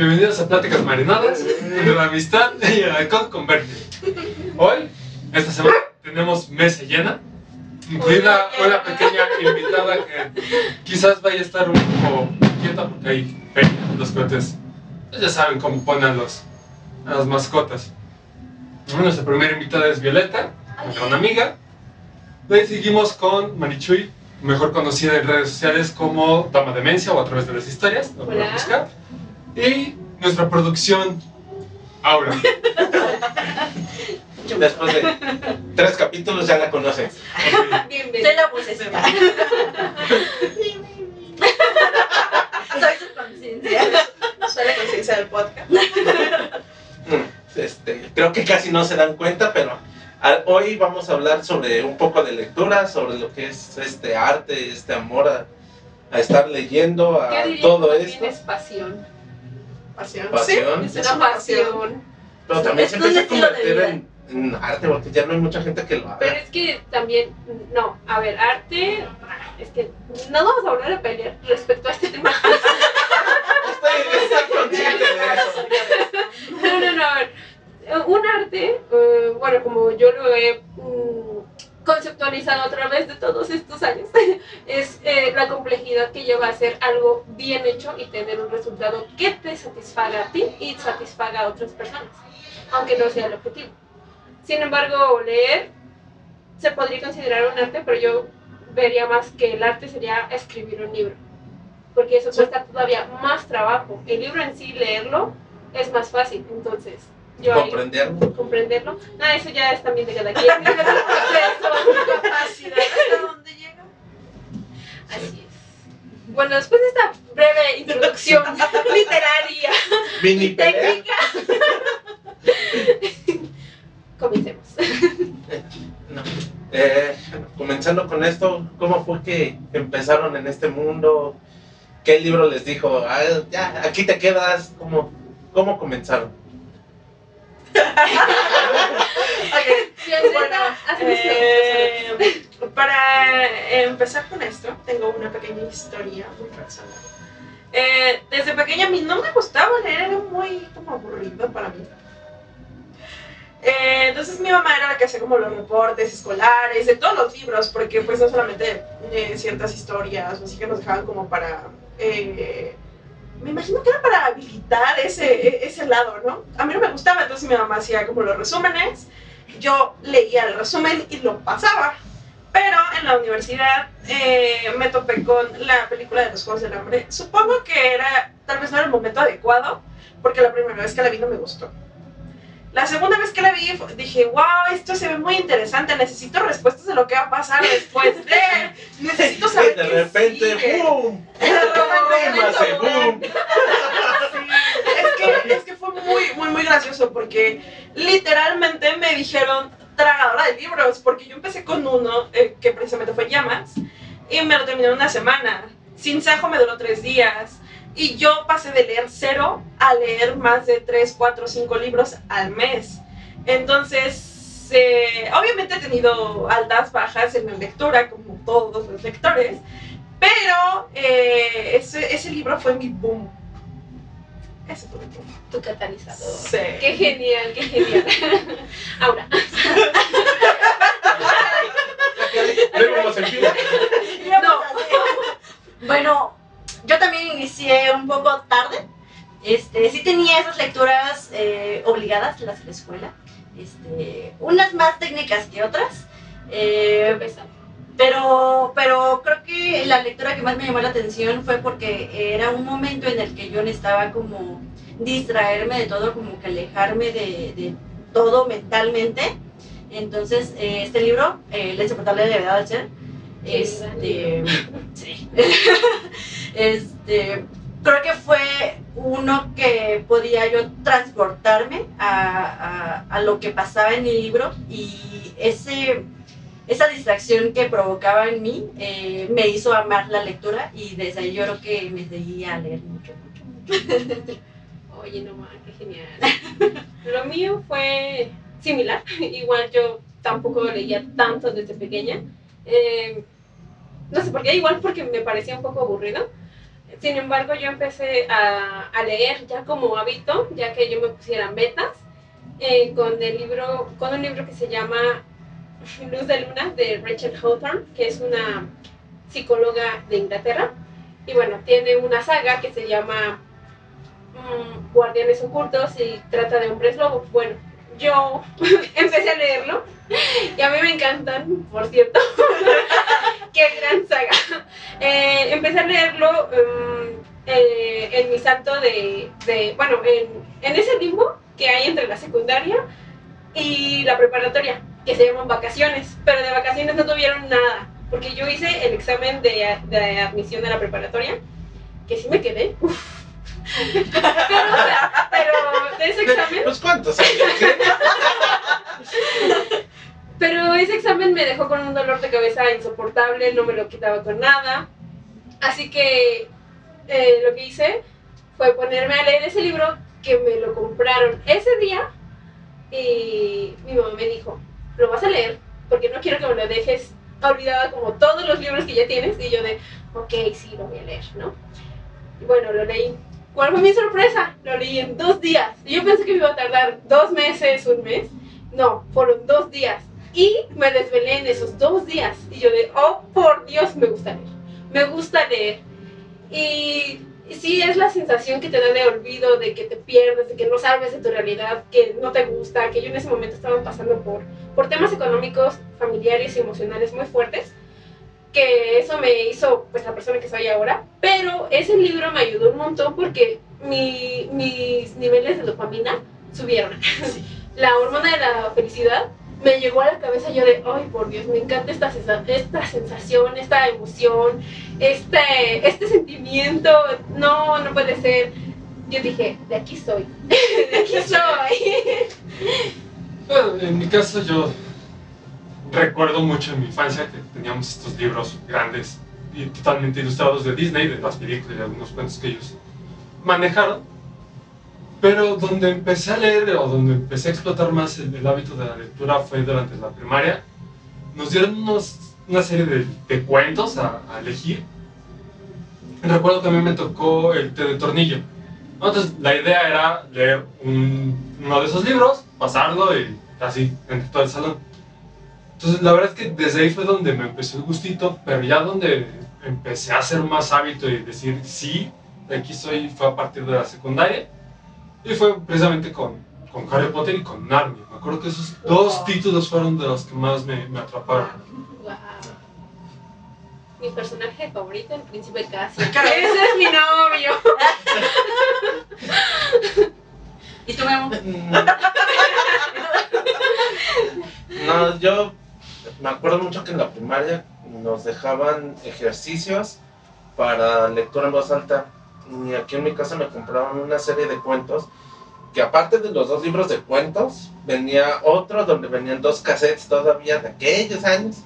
bienvenidos a Pláticas Marinadas, de la amistad y el alcohol converte. Hoy, esta semana, tenemos mesa llena, incluida una pequeña invitada que quizás vaya a estar un poco quieta porque hay en los cohetes. Ya saben cómo ponen los, a las mascotas. Nuestra primera invitada es Violeta, una amiga. Luego seguimos con Marichuy, mejor conocida en redes sociales como Dama Demencia o a través de las historias, lo Hola. buscar. Y nuestra producción, Aura. Después de tres capítulos ya la conocen. Bienvenido. Soy la vocecita. Soy su conciencia. Soy la conciencia del podcast. Mm, Este, creo que casi no se dan cuenta, pero hoy vamos a hablar sobre un poco de lectura, sobre lo que es este arte, este amor a, a estar leyendo, a Yo diría todo esto. es pasión. Pasión. Pasión. Sí, Es una pasión. Pero también se Es empieza a convertir en, en arte, porque ya no hay mucha gente que lo Pero haga. es que también, no, a ver, arte, es que no vamos a volver a pelear respecto a este tema. Estoy, estoy consciente de eso. No, no, no, a ver, un arte, eh, bueno, como yo lo he mm, conceptualizado a través de todos estos años, es eh, la complejidad que lleva a hacer algo bien hecho y tener un resultado que te satisfaga a ti y satisfaga a otras personas, aunque no sea el objetivo. Sin embargo, leer se podría considerar un arte, pero yo vería más que el arte sería escribir un libro, porque eso cuesta todavía más trabajo. El libro en sí, leerlo, es más fácil, entonces yo ahí- Comprenderlo. comprenderlo. Ah, eso ya es también de cada quien. Capacidad. ¿Hasta dónde llega? Así es. Bueno, después de esta breve introducción literaria Mini y técnica, comencemos. No. Eh, comenzando con esto, ¿cómo fue que empezaron en este mundo? ¿Qué libro les dijo? "Ah, ya, aquí te quedas. ¿Cómo, cómo comenzaron? Bueno, eh, para empezar con esto, tengo una pequeña historia muy personal. Eh, desde pequeña a mí no me gustaba leer, era muy como aburrido para mí. Eh, entonces mi mamá era la que hacía como los reportes escolares de todos los libros, porque pues no solamente eh, ciertas historias, así que nos dejaban como para... eh, me imagino que era para habilitar ese, e- ese lado, ¿no? A mí no me gustaba, entonces mi mamá hacía como los resúmenes, yo leía el resumen y lo pasaba. Pero en la universidad eh, me topé con la película de los Juegos del Hambre. Supongo que era, tal vez no era el momento adecuado, porque la primera vez que la vi no me gustó. La segunda vez que la vi dije, wow, esto se ve muy interesante, necesito respuestas de lo que va a pasar después de... Necesito saber de repente, sigue". ¡boom! De repente, boom. es que, es que fue muy, muy, muy gracioso porque literalmente me dijeron tragadora de libros, porque yo empecé con uno eh, que precisamente fue Llamas y me lo terminé en una semana. Sin Sajo me duró tres días y yo pasé de leer cero a leer más de tres, cuatro, cinco libros al mes. Entonces, eh, obviamente he tenido altas, bajas en la lectura, como todos los lectores, pero eh, ese, ese libro fue mi boom. Ese fue mi boom. Tu catalizador. Sí. Qué genial, qué genial. Ahora, Luego vamos a empezar. No. Bueno, yo también inicié un poco tarde. Este, sí tenía esas lecturas eh, obligadas, las de la escuela. Este, unas más técnicas que otras. eh, pero, pero creo que la lectura que más me llamó la atención fue porque era un momento en el que yo necesitaba como distraerme de todo, como que alejarme de, de todo mentalmente. Entonces, eh, este libro, eh, La insoportable levedad del ser, este, este, creo que fue uno que podía yo transportarme a, a- a lo que pasaba en el libro y ese, esa distracción que provocaba en mí eh, me hizo amar la lectura y desde ahí yo creo que me seguía a leer mucho, mucho, mucho. Oye, no más, qué genial. Lo mío fue similar. Igual yo tampoco leía tanto desde pequeña. Eh, no sé por qué, igual porque me parecía un poco aburrido. Sin embargo, yo empecé a, leer ya como hábito, ya que yo me pusiera metas, eh, con el libro, con un libro que se llama Luz de Luna de Rachel Hawthorne, que es una psicóloga de Inglaterra. Y bueno, tiene una saga que se llama mm, Guardianes Ocultos y trata de hombres lobos. Bueno, yo empecé a leerlo y a mí me encantan, por cierto. Qué gran saga. Eh, empecé a leerlo mm, eh, en mi salto de, bueno, en, en ese limbo que hay entre la secundaria y la preparatoria, que se llaman vacaciones, pero de vacaciones no tuvieron nada, porque yo hice el examen de, admisión a la preparatoria, que sí me quedé. Pero, o sea, pero de ese examen Pues cuántos. Pero ese examen me dejó con un dolor de cabeza insoportable, no me lo quitaba con nada. Así que eh, lo que hice fue ponerme a leer ese libro que me lo compraron ese día y mi mamá me dijo, lo vas a leer porque no quiero que me lo dejes olvidada como todos los libros que ya tienes. Y yo de, ok, sí, lo voy a leer, ¿no? Y bueno, lo leí. ¿Cuál fue mi sorpresa? Lo leí en dos días. Yo pensé que me iba a tardar dos meses, un mes. No, fueron dos días. Y me desvelé en esos dos días. Y yo de, oh, por Dios, me gusta leer. Me gusta leer. Y, y sí, es la sensación que te da de olvido, de que te pierdes, de que no sabes de tu realidad, que no te gusta, que yo en ese momento estaba pasando por, por temas económicos, familiares y emocionales muy fuertes que eso me hizo pues la persona que soy ahora, pero ese libro me ayudó un montón porque mi- mis niveles de dopamina subieron. La hormona de la felicidad me llegó a la cabeza yo de, ay por Dios, me encanta esta, esta sensación, esta emoción, este, este sentimiento, no, no puede ser. Yo dije, de aquí soy, de aquí soy. Bueno, en mi caso yo recuerdo mucho en mi infancia que teníamos estos libros grandes y totalmente ilustrados de Disney, de las películas y de algunos cuentos que ellos manejaron. Pero donde empecé a leer o donde empecé a explotar más el, el hábito de la lectura fue durante la primaria. Nos dieron una serie de, cuentos a, elegir. Recuerdo que a mí me tocó el té de tornillo. Entonces la idea era leer un- uno de esos libros, pasarlo y así entre todo el salón. Entonces la verdad es que desde ahí fue donde me empezó el gustito, pero ya donde empecé a hacer más hábito y decir sí, de aquí soy, fue a partir de la secundaria. Y fue precisamente con, con Harry Potter y con Narnia. Me acuerdo que esos dos títulos fueron de los que más me, me atraparon. Wow. Mi personaje favorito, el príncipe Cassio. Ese es mi novio. ¿Y tú, Memo? No, yo me acuerdo mucho que en la primaria nos dejaban ejercicios para lectura en voz alta. Y aquí en mi casa me compraron una serie de cuentos que aparte de los dos libros de cuentos, venía otro donde venían dos cassettes todavía de aquellos años.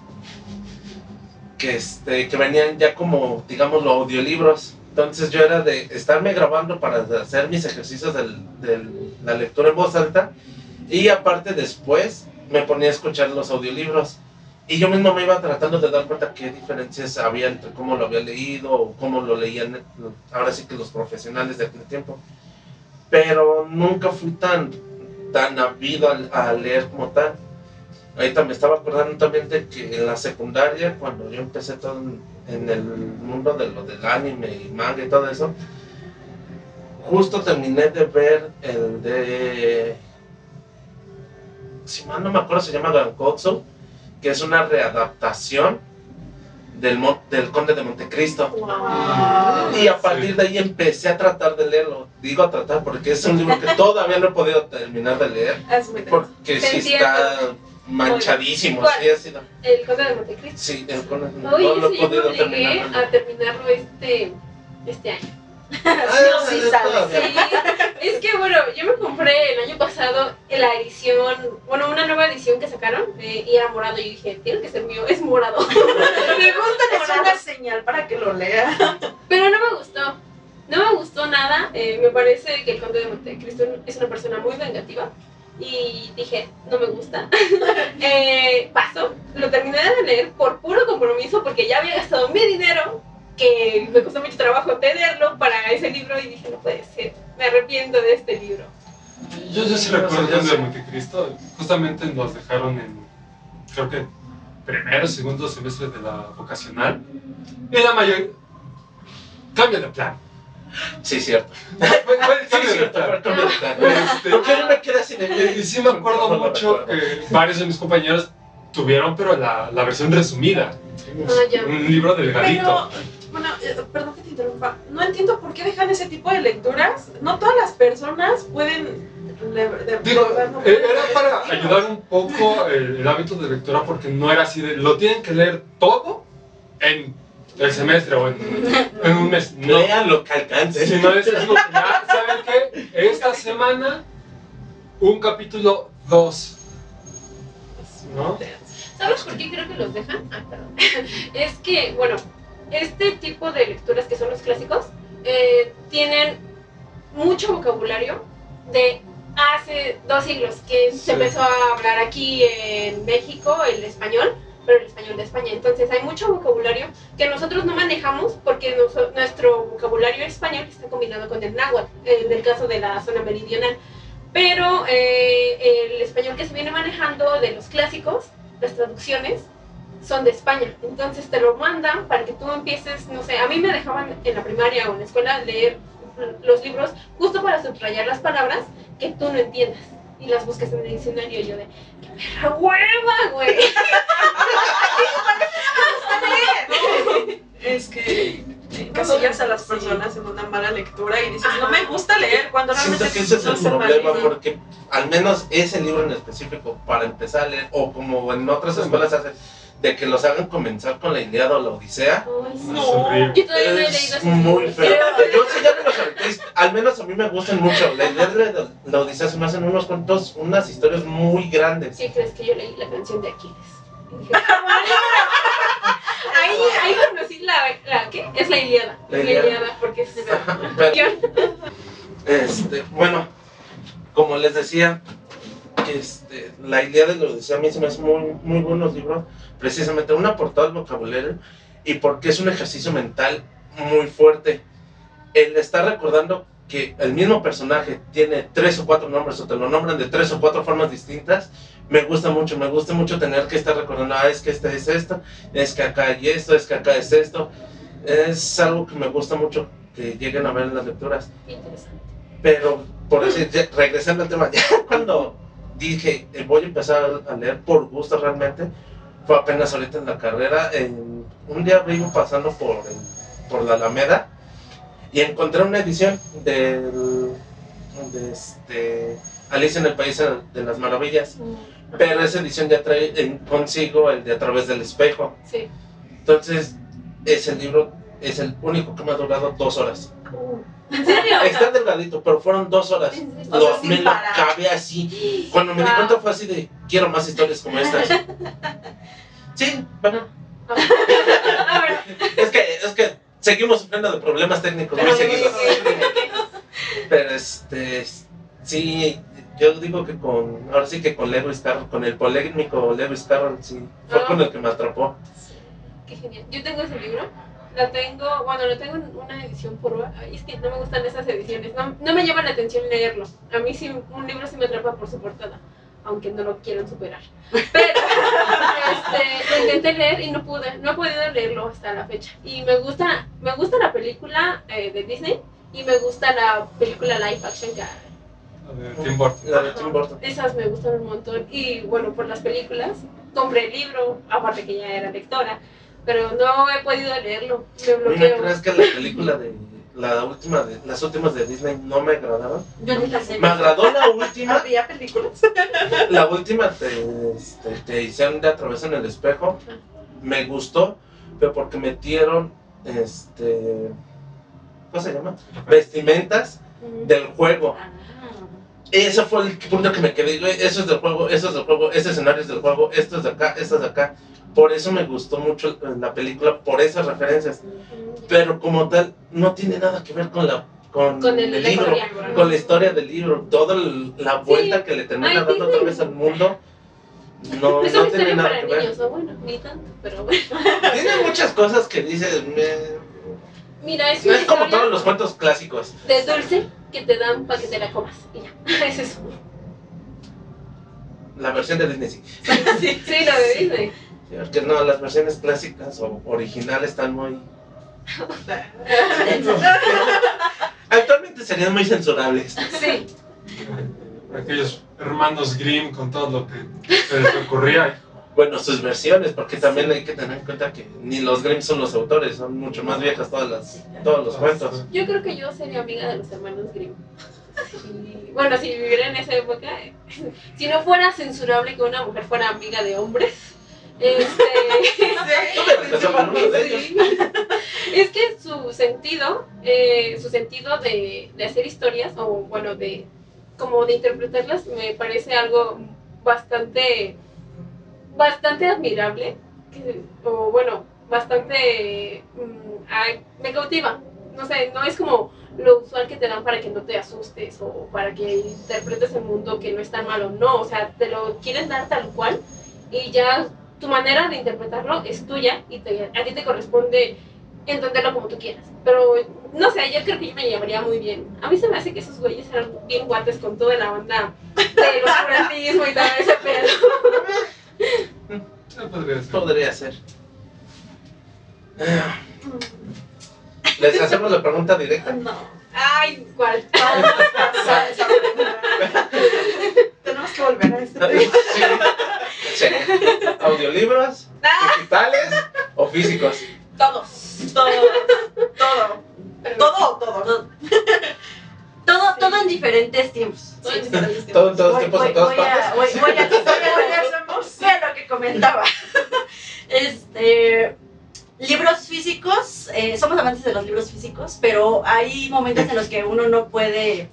Que, este, que venían ya como, digamos, los audiolibros. Entonces yo era de estarme grabando para hacer mis ejercicios de la lectura en voz alta. Y aparte después me ponía a escuchar los audiolibros. Y yo mismo me iba tratando de dar cuenta qué diferencias había entre cómo lo había leído o cómo lo leían ahora sí que los profesionales de aquel tiempo. Pero nunca fui tan, tan habido a, leer como tal. Ahorita me estaba acordando también de que en la secundaria, cuando yo empecé todo en, en el mundo de lo del anime y manga y todo eso, justo terminé de ver el de si mal no me acuerdo, se llama Gankotsu, que es una readaptación del, Mon- del Conde de Montecristo. Y a partir de ahí empecé a tratar de leerlo. Digo a tratar porque es un libro que todavía no he podido terminar de leer. Es muy denso. Porque Te sí está manchadísimo. Ha sido. El conde de Montecristo. Sí, el Conde no Oye, lo sí, he podido terminar. de a terminarlo este, este año. Ah, sí, sí, todavía. Sí, es que bueno, yo me compré el año pasado la edición, bueno, una nueva edición que sacaron eh, y era morado. Y dije, tiene que ser mío, es morado. me gusta Es morado. una señal para que lo lea. Pero no me gustó. No me gustó nada. eh, me parece que el conde de Montecristo es una persona muy vengativa. Y dije, no me gusta. eh, paso. Lo terminé de leer por puro compromiso porque ya había gastado mi dinero que me costó mucho trabajo tenerlo para ese libro y dije, no puede ser, me arrepiento de este libro. Yo, yo sí recuerdo yo de. Montecristo, justamente nos dejaron en, creo que, primero, segundo semestre de la vocacional, y la mayor, cambia de plan. Sí, cierto. El Sí, cierto, el cambio de plan. Este, ¿Por qué no me quedé así y, de y sí me acuerdo No mucho que varios de mis compañeros tuvieron, pero la, la versión resumida. Ah. Un libro delgadito. Pero, bueno, eh, perdón que te interrumpa. No entiendo por qué dejan ese tipo de lecturas. No todas las personas pueden. le- de- Digo, de- no eh, pueden era para ayudar un poco el, el hábito de lectura porque no era así de lo tienen que leer todo en el semestre o en, en un mes. No. Lean lo que alcancen. Si no que ya, ¿saben qué? Esta semana un capítulo 2. ¿No? ¿Sabes por qué creo que los dejan? Ah, perdón. Es que, bueno, este tipo de lecturas que son los clásicos eh, tienen mucho vocabulario de hace dos siglos que Sí. se empezó a hablar aquí en México el español, pero el español de España. Entonces hay mucho vocabulario que nosotros no manejamos porque noso- nuestro vocabulario español está combinado con el náhuatl, en el caso de la zona meridional. Pero eh, el español que se viene manejando de los clásicos las traducciones son de España. Entonces te lo mandan para que tú empieces, no sé, a mí me dejaban en la primaria o en la escuela leer los libros justo para subrayar las palabras que tú no entiendas. Y las buscas en el diccionario y yo de, ¡qué perra hueva, güey! Es que encasillas a las personas en una mala lectura y dices, no me gusta leer cuando realmente Siento que ese es no el problema porque al menos ese libro en específico para empezar a leer o como en otras escuelas hacen de que los hagan comenzar con la Ilíada o la Odisea Ay, horrible. Yo todavía no he leído es muy feo. Yo sí ya me los aventé, al menos a mí me gustan mucho. La Ilíada y la- Odisea se me hacen unos cuentos, unas historias muy grandes. Sí, crees que yo leí la canción de Aquiles. Dije, ahí, ahí conocí la, la, ¿qué? Es la Iliada. La Ilíada. Iliada porque es de Pero, este, bueno, como les decía, este, la Ilíada y la Odisea a mí se me hacen muy, muy buenos libros. Precisamente una por todo el vocabulario y porque es un ejercicio mental muy fuerte. El estar recordando que el mismo personaje tiene tres o cuatro nombres o te lo nombran de tres o cuatro formas distintas, me gusta mucho, me gusta mucho tener que estar recordando, ah, es que este es esto, es que acá hay esto, es que acá es esto. Es algo que me gusta mucho que lleguen a ver en las lecturas. Pero, por decir, regresando al tema, ya cuando dije, eh, voy a empezar a leer por gusto realmente, fue apenas ahorita en la carrera. en- un día vengo pasando por, por la Alameda y encontré una edición del, de este, Alicia en el País de las Maravillas. Pero esa edición ya trae en- consigo el de A través del espejo. Sí. Entonces, ese libro es el único que me ha durado dos horas. ¿En serio? Está delgadito, pero fueron dos horas. O Lo- sea, sin me lo parar. así. Cuando me di Wow. cuenta fue así de, quiero más historias como estas. Sí, bueno, es que, es que seguimos sufriendo de problemas técnicos muy pero- seguidos. Pero este, sí, yo digo que con, ahora sí que con Lewis Carroll, con el polémico Lewis Carroll, sí, fue Ah. con el que me atrapó. Qué genial. Yo tengo ese libro. La tengo, bueno, lo tengo en una edición por. Ay, es que no me gustan esas ediciones. No, no me llama la atención leerlo. A mí sí, un libro sí me atrapa por su portada. Aunque no lo quieran superar. Pero este, lo intenté leer y no pude. No he podido leerlo hasta la fecha. Y me gusta, me gusta la película eh, de Disney. Y me gusta la película live action que De Tim Burton. La de Tim Burton. esas me gustan un montón y bueno, por las películas compré el libro, aparte que ya era lectora, pero no he podido leerlo, me ¿A mí me bloqueo. crees que la película de la última de las últimas de Disney no me agradaron? Yo ni las he Me agradó la última, Había películas. la última te, este, te hicieron de a través en el espejo. Me gustó, pero porque metieron este ¿cómo se llama? Vestimentas del juego. Ah. Ese fue el punto que me quedé, güey, eso es del juego, eso es del juego, este escenario es del juego, esto es de acá, esto es de acá. Por eso me gustó mucho la película, por esas referencias. Pero como tal, no tiene nada que ver con la con, Con el, el la libro, historia. con la historia del libro, toda la vuelta que le termina dando otra Disney. vez al mundo. No, es no tiene nada para que ver. niños, o bueno, ni tanto, pero bueno. Tiene muchas cosas que dices, me- Mira, es Es como todos los cuentos clásicos. de dulce que te dan para que te la comas. Y ya, es eso. La versión de Disney sí. Sí, lo de Disney. Sí, Porque no, las versiones clásicas o originales están muy. Actualmente serían muy censurables. Sí. Aquellos hermanos Grimm con todo lo que se les ocurría. Bueno, sus versiones, porque también hay que tener en cuenta que ni los Grimm son los autores, son mucho más viejas todas las, todos los cuentos. Yo creo que yo sería amiga de los hermanos Grimm. Y, bueno, si viviera en esa época, si no fuera censurable que una mujer fuera amiga de hombres, este, es que su sentido, eh, su sentido de, de hacer historias, o bueno, de como de interpretarlas, me parece algo bastante, bastante admirable, que- o bueno, bastante, mm, ay, me cautiva. No sé, no es como lo usual que te dan para que no te asustes o para que interpretes el mundo que no es tan malo. No, o sea, te lo quieren dar tal cual y ya tu manera de interpretarlo es tuya y te- a ti te corresponde entenderlo como tú quieras. Pero no sé, yo creo que yo me llevaría muy bien. A mí se me hace que esos güeyes eran bien guates con toda la onda del oscurantismo y todo ese pedo. Podría ser. Podría ser. Ah, Les hacemos la pregunta directa. No. Ay, ¿cuál? Tenemos que volver a este tema. Sí. Sí. ¿Audiolibros? ¿Digitales o físicos? Todos. Todo. Todo. Todo o todo. Todo, todo, todo en diferentes tiempos. Sí, sí, sí, sí. Todo en todos Voy, tiempos, voy- en todas voy a, partes. voy, voy a, a lo que comentaba. Este, libros físicos, eh, somos amantes de los libros físicos, pero hay momentos en los que uno no puede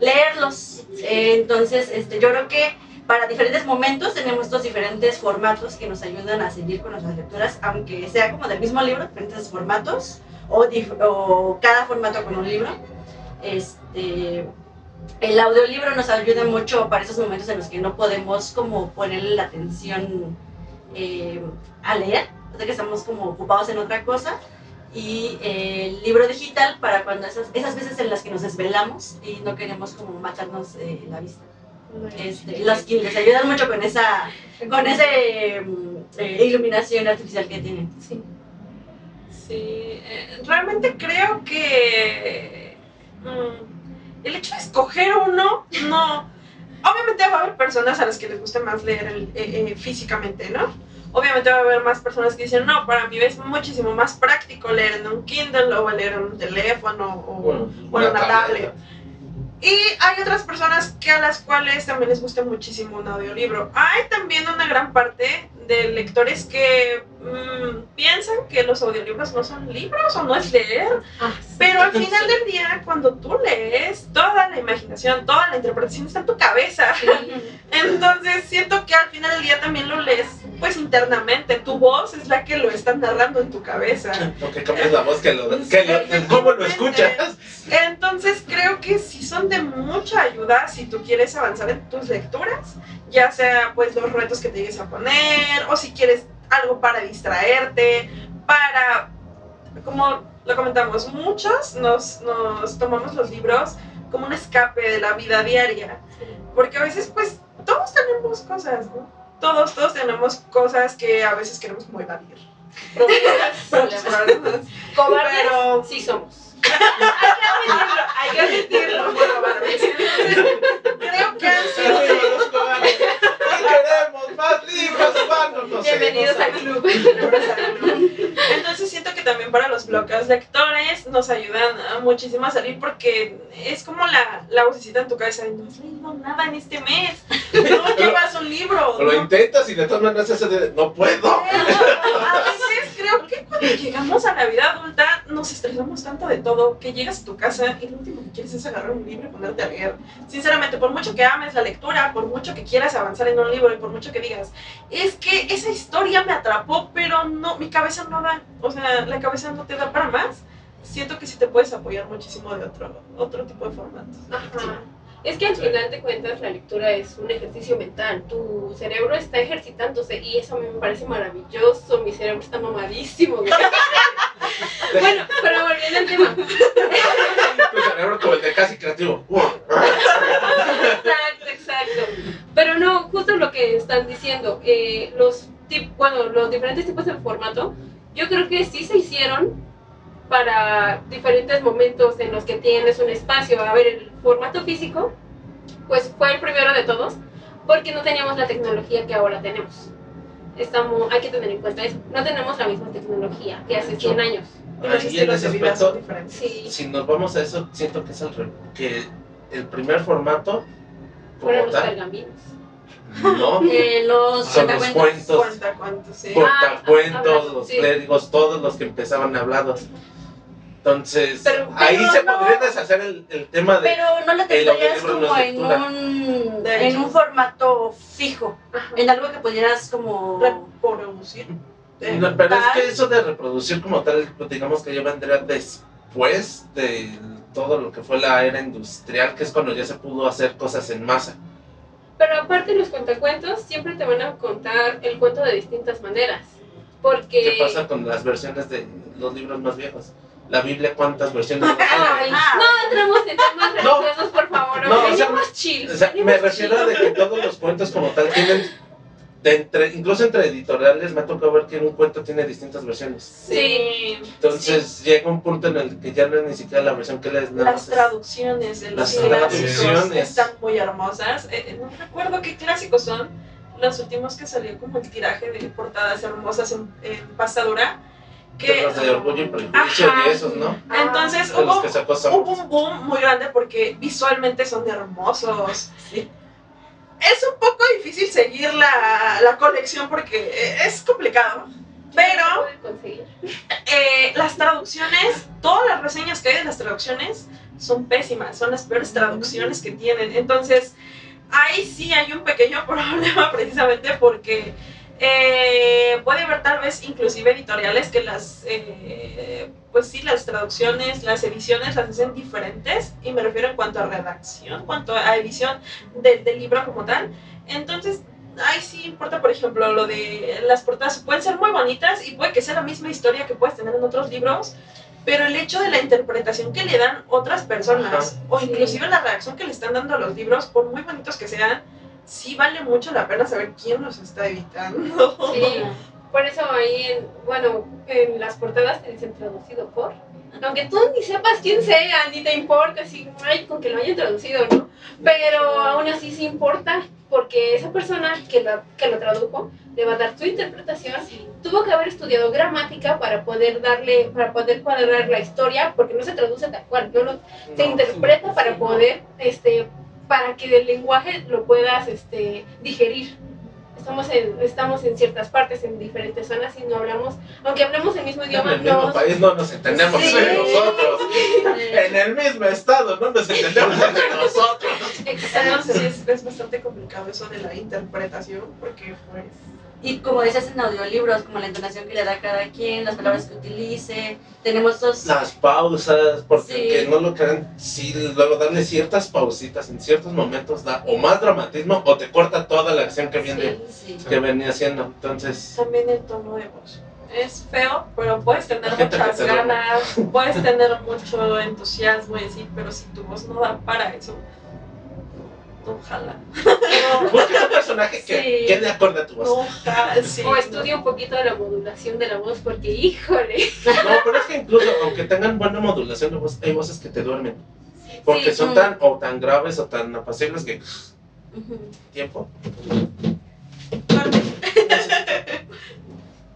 leerlos. Eh, entonces, este, yo creo que para diferentes momentos tenemos estos diferentes formatos que nos ayudan a seguir con nuestras lecturas, aunque sea como del mismo libro, diferentes formatos, o, o cada formato con un libro. Este, el audiolibro nos ayuda mucho para esos momentos en los que no podemos como ponerle la atención eh, a leer, sea que estamos como ocupados en otra cosa. Y eh, el libro digital para cuando esas, esas veces en las que nos desvelamos y no queremos como matarnos eh, la vista. Este, los que les ayudan mucho con esa, con ese mm, eh, iluminación artificial que tienen. Sí. Sí, eh, realmente creo que mm, el hecho de escoger uno, no. Obviamente va a haber personas a las que les guste más leer el- eh, eh, físicamente, ¿no? Obviamente va a haber más personas que dicen, no, para mí es muchísimo más práctico leer en un Kindle o leer en un teléfono o, Bueno, o en una tablet. Y hay otras personas que a las cuales también les gusta muchísimo un audiolibro. Hay también una gran parte de lectores que mm, piensan que los audiolibros no son libros o no es leer, Ah, pero al final del día, cuando tú lees, toda la imaginación, toda la interpretación está en tu cabeza. Entonces siento que al final del día también lo lees pues internamente. Tu voz es la que lo está narrando en tu cabeza. Porque cambias la voz, que lo, que lo- ¿cómo lo escuchas? Entonces creo que sí son de mucha ayuda si tú quieres avanzar en tus lecturas, ya sea pues los retos que te llegues a poner o si quieres algo para distraerte, para, como lo comentamos, muchos nos, nos tomamos los libros como un escape de la vida diaria, porque a veces pues todos tenemos cosas, ¿no? Todos, todos tenemos cosas que a veces queremos como evadir. Problemas. Problemas. Cobardes Pero sí somos. hay que admitirlo, bueno, vale. Creo que han sido queremos más libros, hermanos. No sé. Bienvenidos al club. Entonces siento que también para los bloques lectores nos ayudan muchísimo a salir porque es como la, la vocecita en tu cabeza de no has leído nada en este mes, no llevas un libro. Lo no intentas y de todas maneras no puedo. Creo que cuando llegamos a la vida adulta nos estresamos tanto de todo que llegas a tu casa y lo último que quieres es agarrar un libro y ponerte a leer. Sinceramente, por mucho que ames la lectura, por mucho que quieras avanzar en un libro y por mucho que digas, es que esa historia me atrapó, pero no, mi cabeza no da, o sea, la cabeza no te da para más. Siento que sí te puedes apoyar muchísimo de otro, otro tipo de formatos. Ajá. Es que al final de cuentas la lectura es un ejercicio mental. Tu cerebro está ejercitándose y eso a mí me parece maravilloso. Mi cerebro está mamadísimo. Bueno, pero volviendo al tema. Tu cerebro como el de casi creativo. Exacto, exacto. Pero no, justo lo que están diciendo, eh, los tip, bueno, los diferentes tipos de formato, yo creo que sí se hicieron para diferentes momentos en los que tienes un espacio. A ver, el formato físico, pues fue el primero de todos, porque no teníamos la tecnología que ahora tenemos. Estamos, hay que tener en cuenta eso. No tenemos la misma tecnología que hace 100 años. Ahí en ese aspecto, diferentes. Sí, si nos vamos a eso, siento que es el, que el primer formato, fueron los tal, pergaminos. no, Eh, los son los cuentos, Cuenta cuántos, sí. cuentacuentos, hablando, los sí. clérigos, todos los que empezaban hablados. Entonces, Pero- ahí se no- podría deshacer el, el tema de... Pero no lo El tendrías como en un, en formato fijo, Ajá. en algo que pudieras como... Reproducir. No, pero es que eso de reproducir como tal, pues, digamos que ya vendría después de todo lo que fue la era industrial, que es cuando ya se pudo hacer cosas en masa. Pero aparte los cuentacuentos siempre te van a contar el cuento de distintas maneras. Porque... ¿Qué pasa con las versiones de los libros más viejos? La Biblia, ¿cuántas versiones? Ay, Ah. no entremos en temas No. religiosos, por favor. No, o sea, chill. O sea, me refiero a chill. de que todos los cuentos como tal tienen, de entre, incluso entre editoriales me ha tocado ver que un cuento tiene distintas versiones. Sí. Entonces llega un punto en el que ya no es ni siquiera la versión que les nada Las traducciones de los Las clásicos traducciones. están muy hermosas. Eh, eh, no recuerdo qué clásicos son. Los últimos que salió como el tiraje de portadas hermosas en, en pastadura. Que, de orgullo y prejuicio Ajá. y esos, ¿no? Entonces hubo, un boom muy grande porque visualmente son hermosos. Es un poco difícil seguir la, la colección porque eh, es complicado. Pero eh, las traducciones, todas las reseñas que hay de las traducciones son pésimas, son las peores traducciones que tienen. Entonces, ahí sí hay un pequeño problema precisamente porque eh, puede haber tal vez inclusive editoriales que las, eh, pues sí, las traducciones, las ediciones las hacen diferentes y me refiero en cuanto a redacción, cuanto a edición del, del libro como tal. Entonces, ahí sí importa, por ejemplo, lo de las portadas pueden ser muy bonitas y puede que sea la misma historia que puedes tener en otros libros, pero el hecho de la interpretación que le dan otras personas o Sí. inclusive la reacción que le están dando a los libros, por muy bonitos que sean, sí vale mucho la pena saber quién los está editando. Sí. Por eso ahí, en, bueno, en las portadas te dicen traducido por. Aunque tú ni sepas quién sea, ni te importa, así, ay, con que lo hayan traducido, ¿no? Pero aún así sí importa, porque esa persona que lo, que lo tradujo le va a dar su interpretación. Tuvo que haber estudiado gramática para poder darle, para poder cuadrar la historia, porque no se traduce tal cual, no lo- se No. interpreta para poder, este, para que el lenguaje lo puedas, este, digerir. Estamos en, estamos en ciertas partes, en diferentes zonas y no hablamos, aunque hablemos el mismo En idioma, el mismo no. país no nos entendemos Sí. entre nosotros. En el mismo estado no nos entendemos entre nosotros. Exacto. Entonces es, es bastante complicado eso de la interpretación porque pues... Y como decías en audiolibros, como la entonación que le da cada quien, las palabras que utilice, tenemos dos... Las pausas, porque Sí. que no lo crean, sí, luego darle ciertas pausitas en ciertos momentos da o más dramatismo o te corta toda la acción que viene, Sí, sí. que venía haciendo. Entonces, También el tono de voz. Es feo, pero puedes tener muchas ganas, puedes tener mucho entusiasmo y así, pero si tu voz no da para eso, no jala. busca un personaje que Sí. quede acorde a tu voz. No sí. O estudia un poquito de la modulación de la voz, porque híjole. No, pero es que incluso aunque tengan buena modulación de voz, hay voces que te duermen. Porque Sí, son mm. tan o tan graves o tan apacibles que tiempo.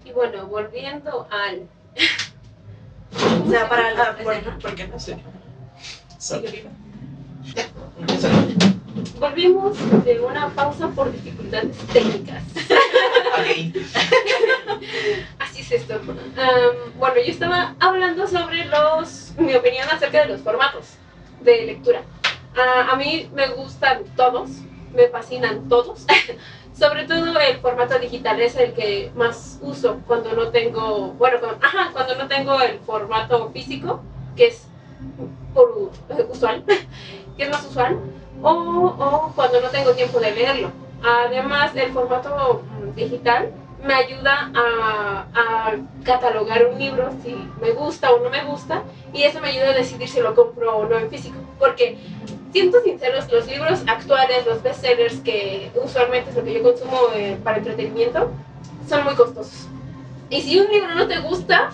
Y bueno, volviendo al. O sea, para Ah, la ¿por, escena. ¿por qué no sé? Sigue viva. Volvimos de una pausa por dificultades técnicas. Ok. Así es esto. Am, bueno, yo estaba hablando sobre los, mi opinión acerca de los formatos de lectura. Ah, a mí me gustan todos, me fascinan todos. sobre todo el formato digital es el que más uso cuando no tengo, bueno, cuando, ajá, cuando no tengo el formato físico, que es por eh, usual, que es más usual, o, o cuando no tengo tiempo de leerlo. Además, el formato mm, digital me ayuda a, a catalogar un libro si me gusta o no me gusta y eso me ayuda a decidir si lo compro o no en físico. Porque, siendo sinceros, los libros actuales, los bestsellers, que usualmente es lo que yo consumo eh, para entretenimiento, son muy costosos. Y si un libro no te gusta,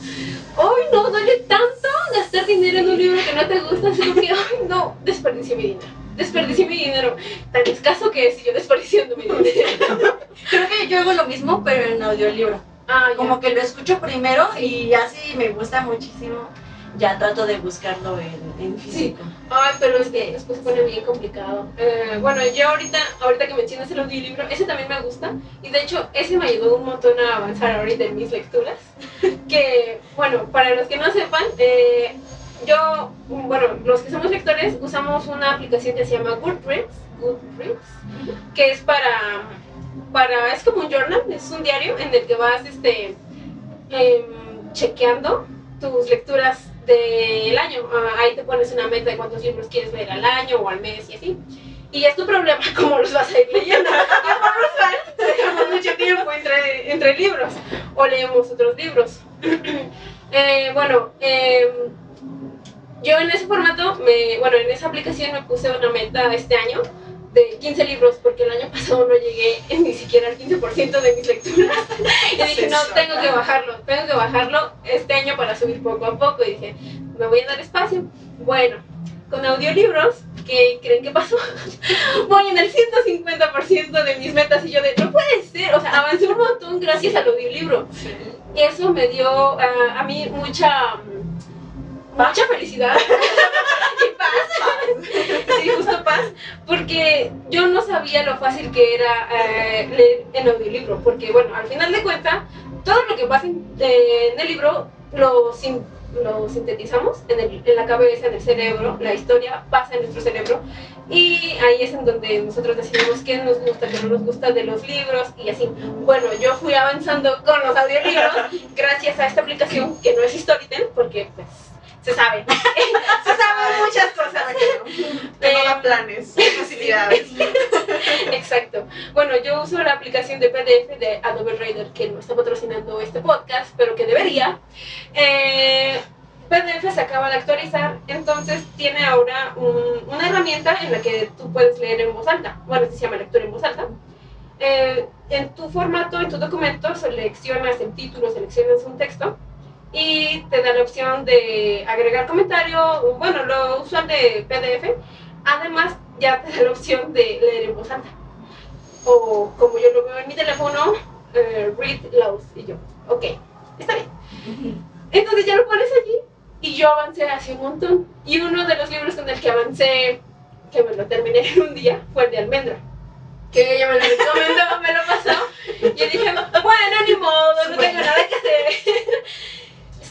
¡ay no! Duele tanto gastar dinero en un libro que no te gusta, como que, ¡ay no! Desperdicié mi dinero. Desperdicié mi dinero. Tan escaso que es y yo desperdiciando mi dinero. Creo que yo hago lo mismo, pero en audiolibro. Ah. Como que lo escucho primero y ya si me gusta muchísimo, ya trato de buscarlo en, en físico. Ay, pero es que después se pone bien complicado. Eh, bueno, yo ahorita, ahorita que mencionas el audiolibro, ese también me gusta. Y de hecho, ese me ayudó un montón a avanzar ahorita en mis lecturas. Que, bueno, para los que no sepan, eh, yo, bueno, los que somos lectores usamos una aplicación que se llama Goodreads, Goodreads que es para, para, es como un journal, es un diario en el que vas, este, em, chequeando tus lecturas del año. Ah, ahí te pones una meta de cuántos libros quieres leer al año o al mes y así. Y es tu problema cómo los vas a ir leyendo. Dejamos mucho tiempo entre, entre libros o leemos otros libros. Eh, bueno, em, yo en ese formato, me, bueno, en esa aplicación me puse una meta este año de 15 libros, porque el año pasado no llegué en ni siquiera al 15% de mis lecturas. Y dije, no, tengo que bajarlo, tengo que bajarlo este año para subir poco a poco. Y dije, me voy a dar espacio. Bueno, con audiolibros, ¿qué creen que pasó? Voy en el 150% de mis metas y yo de, no puede ser, o sea, avancé un montón gracias al audiolibro. Y eso me dio ah, a mí mucha, mucha felicidad y paz. Sí, justo paz. Porque yo no sabía lo fácil que era eh, leer en audiolibro. Porque, bueno, al final de cuentas, todo lo que pasa en, eh, en el libro lo, sin- lo sintetizamos en, el- en la cabeza, en el cerebro. La historia pasa en nuestro cerebro. Y ahí es en donde nosotros decidimos qué nos gusta, qué no nos gusta de los libros y así. Bueno, yo fui avanzando con los audiolibros gracias a esta aplicación que no es Storytel, porque pues se sabe. se saben muchas cosas. Eh, da planes, facilidades. Exacto. Bueno, yo uso la aplicación de PDF de Adobe Reader que no está patrocinando este podcast, pero que debería. Eh, PDF se acaba de actualizar, entonces tiene ahora un- una herramienta en la que tú puedes leer en voz alta. Bueno, se llama lectura en voz alta. Eh, en tu formato, en tu documento, seleccionas el título, seleccionas un texto y te da la opción de agregar comentario, bueno, lo usual de PDF. Además, ya te da la opción de leer en voz alta. O como yo lo veo en mi teléfono, eh, read loud. Y yo, ok, está bien. Entonces ya lo pones allí y yo avancé hace un montón. Y uno de los libros con el que avancé, que me lo terminé en un día, fue el de Almendra. Que ella me lo me lo pasó. Y yo dije, bueno, ni modo, no tengo nada que hacer.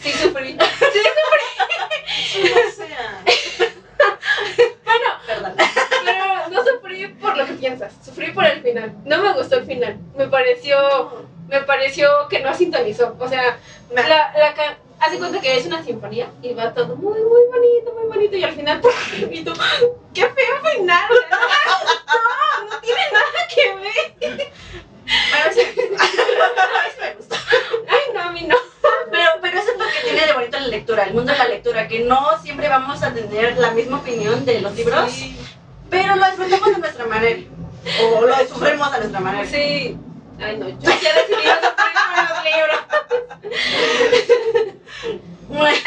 Sí, sufrí. Sí, sufrí. O sea, Bueno, Perdón. pero no sufrí por lo que piensas, sufrí por el final. No me gustó el final. Me pareció, me pareció que no sintonizó. O sea, la, la hace cuenta que es una sinfonía y va todo muy, muy bonito, muy bonito. Y al final, y tú, qué feo final. no, no tiene nada que ver. Pero sí, me. Ay, no, a mí no. Pero, tiene de bonito la lectura, el mundo de la lectura, que no siempre vamos a tener la misma opinión de los libros, Sí. pero lo disfrutamos de nuestra manera. O lo sufrimos a nuestra manera. Sí. Ay, no, yo ya decidí no los libros. Bueno,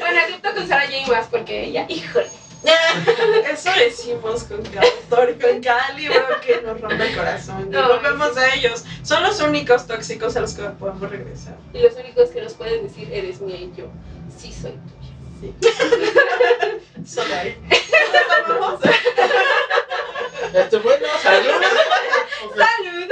Bueno, excepto con Sarah Jane Maas, porque ella, híjole. Eso decimos con cada autor, con cada libro que nos rompe el corazón. Ay. volvemos a ellos. Son los únicos tóxicos a los que podemos regresar. Y los únicos que nos pueden decir, eres mía y yo, sí soy tuya. Solo ahí. Vamos. Este, bueno, salud. ¡Salud!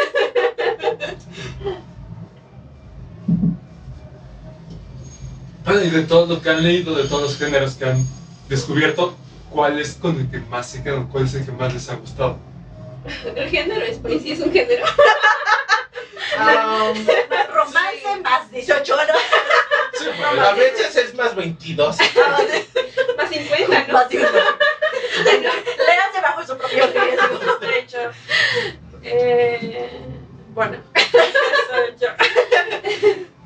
Bueno, y de todo lo que han leído, de todos los géneros que han descubierto, ¿cuál es con el que más se quedan? ¿Cuál es el que más les ha gustado? El género es sí es un género. Um, romance más 18 horas. sí, bueno, a veces es más 22. Más 50, ¿no? Más 18. Léase bajo su propio riesgo. De hecho, Eh, bueno, soy yo.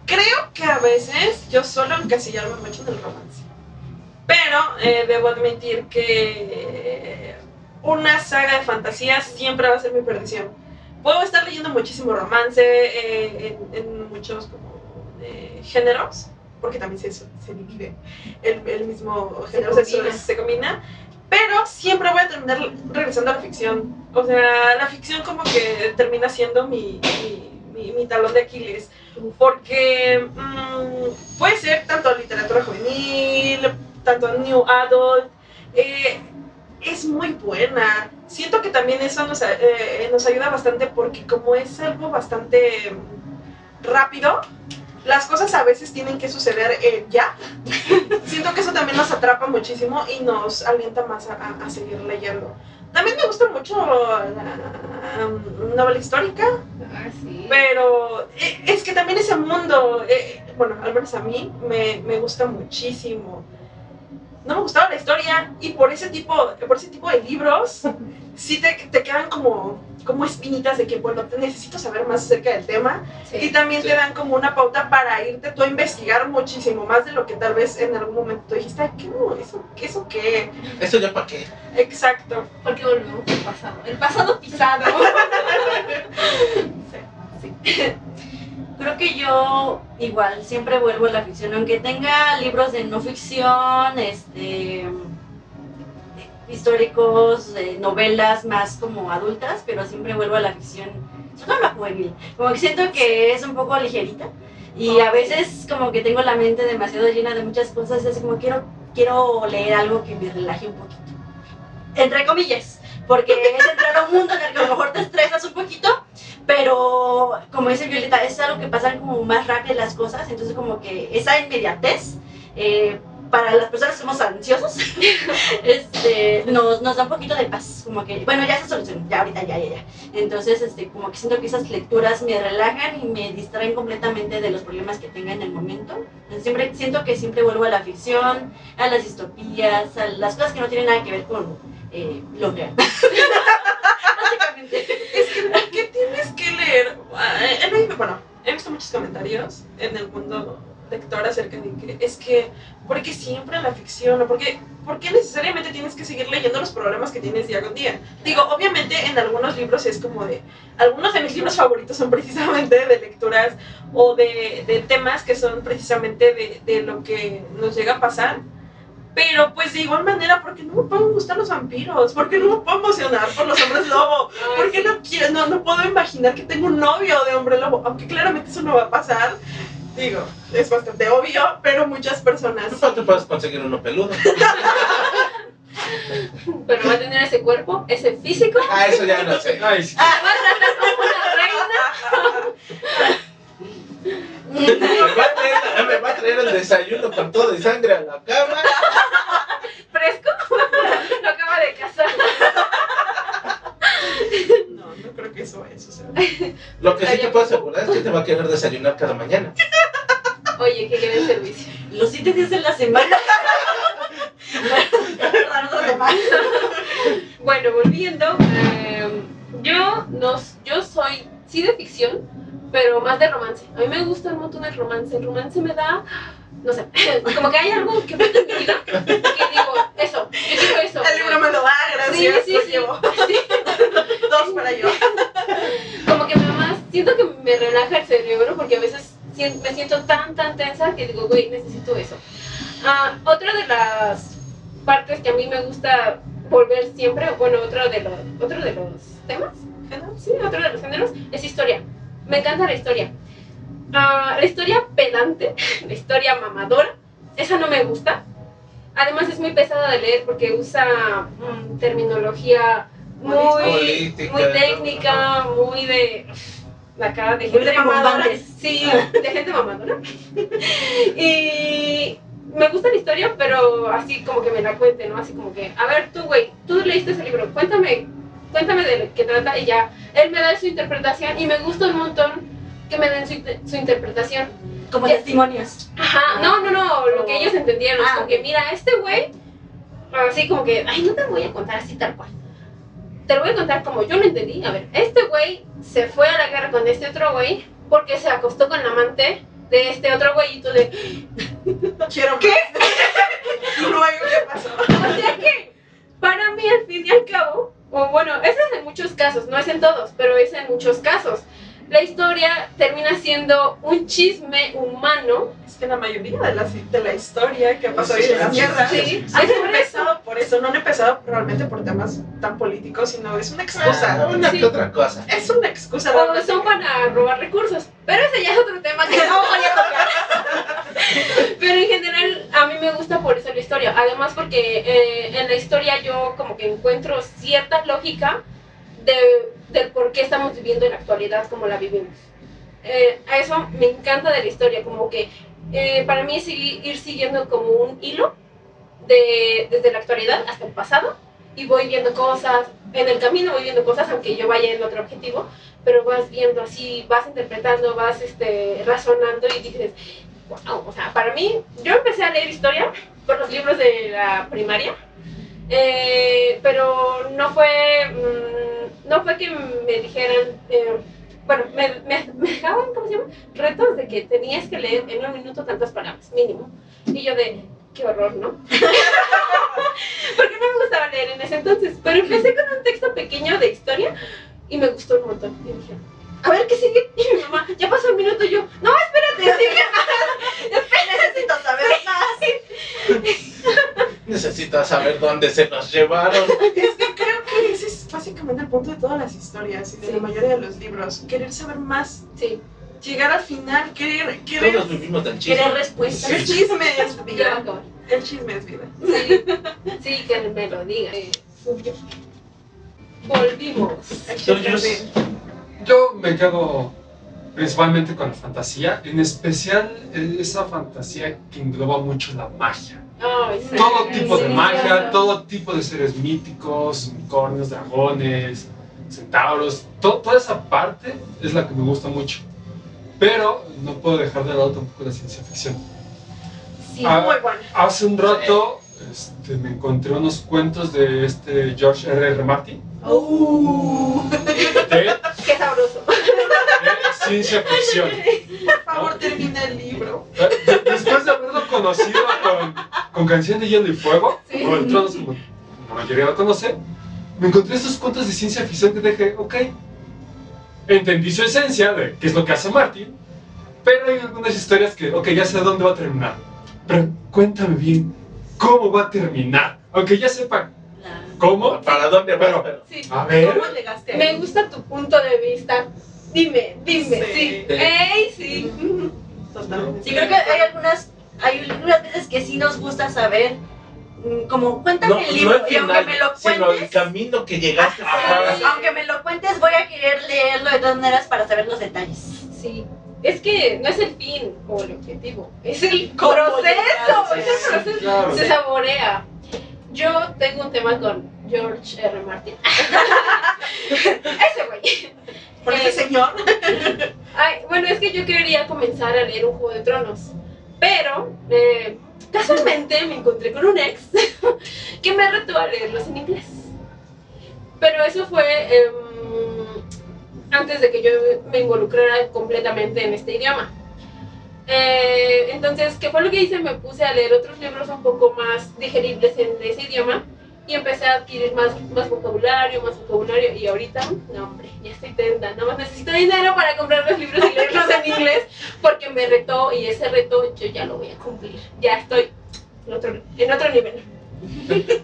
creo que a veces yo solo encasillarme mucho en el romance. Pero eh, debo admitir que una saga de fantasía siempre va a ser mi perdición. Puedo estar leyendo muchísimo romance eh, en, en muchos como, eh, géneros, porque también se, se divide el, el mismo género, se, combina. se combina. Pero siempre voy a terminar regresando a la ficción. O sea, la ficción como que termina siendo mi, mi, mi- mi talón de Aquiles. Porque mm, puede ser tanto literatura juvenil, tanto new adult. eh, es muy buena. Siento que también eso nos, a- eh, nos ayuda bastante porque como es algo bastante rápido, las cosas a veces tienen que suceder eh, ya. Siento que eso también nos atrapa muchísimo y nos alienta más a, a- a seguir leyendo. También me gusta mucho la um, novela histórica, Ah, sí. pero eh, es que también ese mundo, eh, bueno, al menos a mí, me, me gusta muchísimo. No me gustaba la historia y por ese tipo, por ese tipo de libros, sí te, te quedan como, como espinitas de que, bueno, te necesito saber más acerca del tema y Sí. también Sí. te dan como una pauta para irte tú a investigar muchísimo más de lo que tal vez en algún momento tú dijiste, ay, ¿qué no? ¿Eso, ¿Eso qué? Eso ya para qué. Exacto. Porque volvemos al pasado. El pasado pisado. Creo que yo igual siempre vuelvo a la ficción, aunque tenga libros de no ficción, este históricos, eh, novelas más como adultas, pero siempre vuelvo a la ficción, sobre todo la juvenil. Como que siento que es un poco ligerita y a veces como que tengo la mente demasiado llena de muchas cosas, es como quiero quiero leer algo que me relaje un poquito. Entre comillas, porque es entrar a un mundo en el que a lo mejor te estresas un poquito, pero como dice Violeta, es algo que pasan como más rápido las cosas, entonces como que esa inmediatez, eh, para las personas que somos ansiosos, este, nos, nos da un poquito de paz, como que, bueno, ya se solucionó, ya ahorita, ya, ya, ya. Entonces, este, como que siento que esas lecturas me relajan y me distraen completamente de los problemas que tenga en el momento. Siempre, siento que siempre vuelvo a la ficción, a las distopías, a las cosas que no tienen nada que ver con eh. Básicamente. Es que, ¿por qué tienes que leer? Leído- bueno, he visto muchos comentarios en el mundo lector acerca de que es que, ¿por qué siempre la ficción? ¿O por qué, por qué necesariamente tienes que seguir leyendo los problemas que tienes día con día? Digo, obviamente en algunos libros es como de, algunos de mis libros favoritos son precisamente de lecturas o de, de temas que son precisamente de, de lo que nos llega a pasar. Pero pues de igual manera, ¿por qué no me pueden gustar los vampiros? ¿Por qué no me puedo emocionar por los hombres lobo? ¿Por qué no quiero, no, no puedo imaginar que tengo un novio de hombre lobo? Aunque claramente eso no va a pasar. Digo, es bastante obvio, pero muchas personas. Tú te puedes conseguir uno peludo. Pero va a tener ese cuerpo, ese físico. Ah, eso ya no sé. Ay, sí. Va a tratar como una reina. Me va, a traer, me va a traer el desayuno con todo de sangre a la cama. Fresco. Lo acaba de casar. No, no creo que eso vaya a suceder. Lo que sí te puedo asegurar es que te va a querer desayunar cada mañana. Oye, que quede el servicio. Los siete días de la semana. Bueno, volviendo, eh, yo, no, yo soy sí de ficción, pero más de romance. A mí me gusta un montón el romance. El romance me da, no sé, como que hay algo que me en mi vida que digo, eso, yo quiero eso. El libro me lo da, Sí, gracias. sí, lo sí. llevo. Sí. Dos para yo. Como que nada más siento que me relaja el cerebro porque a veces me siento tan, tan tensa que digo, güey, necesito eso. Ah, otra de las partes que a mí me gusta volver siempre, bueno, otro de los, otro de los temas, sí, otro de los géneros, es historia. Me encanta la historia. Ah, la historia pedante, la historia mamadora, esa no me gusta. Además es muy pesada de leer porque usa mm, terminología muy, Política, muy ¿no? técnica, muy de acá de gente mamadora. Sí, de gente mamadora. y me gusta la historia, pero así como que me la cuente, ¿no? Así como que, a ver, tú, güey, tú leíste ese libro, cuéntame, cuéntame de qué trata y ya. Él me da su interpretación y me gusta un montón que me den su, su interpretación. Como testimonios. Ajá, no, no, no, lo que ellos entendieron. es Ah, como ok. que, mira, este güey, así como que, ay, no te voy a contar así tal cual. Te lo voy a contar como yo lo entendí. A ver, este güey se fue a la guerra con este otro güey porque se acostó con la amante de este otro güeyito de... Quiero ¿Qué? Luego, ¿qué pasó? O sea que, para mí, al fin y al cabo, o bueno, eso es en muchos casos, no es en todos, pero es en muchos casos. La historia termina siendo un chisme humano. Es que la mayoría de la, de la historia que ha pasado Sí, en la sí, Tierra sí. han Es por empezado por eso. No han empezado realmente por temas tan políticos, sino es una excusa. Una Sí. que otra cosa. Es una excusa. O realmente. son para robar recursos. Pero ese ya es otro tema que no voy a tocar. Pero en general a mí me gusta por eso la historia. Además porque eh, en la historia yo como que encuentro cierta lógica de, del por qué estamos viviendo en la actualidad como la vivimos. Eh, a eso me encanta de la historia, como que eh, para mí es ir siguiendo como un hilo de, desde la actualidad hasta el pasado y voy viendo cosas, en el camino voy viendo cosas aunque yo vaya en otro objetivo, pero vas viendo así, vas interpretando, vas este, razonando y dices, wow, o sea, para mí, yo empecé a leer historia por los libros de la primaria, eh, pero no fue, mm, no fue que me dijeran, eh, bueno, me, me, me dejaban, ¿cómo se llama? Retos de que tenías que leer en un minuto tantas palabras, mínimo. Y yo de, qué horror, ¿no? Porque no me gustaba leer en ese entonces, pero empecé con un texto pequeño de historia y me gustó un montón. Y dije, a ver qué sigue. Y mi mamá, ya pasó un minuto y yo, no, espérate, sigue Necesito saber más. Necesitas saber dónde se nos llevaron. Es el punto de todas las historias y de Sí. la mayoría de los libros. Querer saber más, Sí, llegar al final, querer, querer. Todos vivimos del chisme. Querer respuestas. El chisme es vida. El chisme es vida. Sí, sí, que me lo diga. Eh, Volvimos. El chisme es Tuyos. vida. Yo me quedo principalmente con la fantasía, en especial esa fantasía que engloba mucho la magia. Todo tipo de magia, todo tipo de seres míticos, unicornios, dragones, centauros, to- toda esa parte es la que me gusta mucho. Pero no puedo dejar de lado tampoco la ciencia ficción. Sí, Ah, Muy bueno. Hace un rato este, me encontré unos cuentos de este George R. R. Martin Uh, de, qué sabroso. ciencia ficción. por favor, termina el libro. De- Después de haberlo conocido con, con Canción de Hielo y Fuego, Sí. o el Trono, como la mayoría lo conoce, me encontré estos cuentos de ciencia ficción que dije, ok, entendí su esencia de qué es lo que hace Martin, pero hay algunas historias que, ok, ya sé dónde va a terminar, pero cuéntame bien, ¿cómo va a terminar? Aunque ya sepa cómo, ¿Para dónde vas? Pero- Pero- Sí. a ver, ¿Cómo llegaste Me gusta tu punto de vista. Dime, dime, Sí. sí. Sí. ¡Ey, sí! Totalmente. Sí, creo que hay algunas, hay algunas veces que sí nos gusta saber, mm, como cuéntame No, el no libro, y aunque me lo sino el cuentes, camino que llegaste. ajá, Sí. aunque me lo cuentes, voy a querer leerlo de todas maneras para saber los detalles. Sí. Es que no es el fin o el objetivo, es el ¿Cómo proceso. Es el proceso. claro. Se saborea. Yo tengo un tema con George R. Martin. Ese güey. Por ese Eh, señor. Ay, bueno, es que yo quería comenzar a leer un Juego de Tronos, pero eh, casualmente me encontré con un ex que me retó a leerlos en inglés. Pero eso fue em, antes de que yo me involucrara completamente en este idioma. Eh, entonces, ¿qué fue lo que hice? Me puse a leer otros libros un poco más digeribles en ese idioma y empecé a adquirir más, más vocabulario, más vocabulario y ahorita, no hombre, ya estoy tenda, nada más necesito dinero para comprar los libros y leerlos en inglés porque me retó y ese reto yo ya lo voy a cumplir, ya estoy en otro, en otro nivel.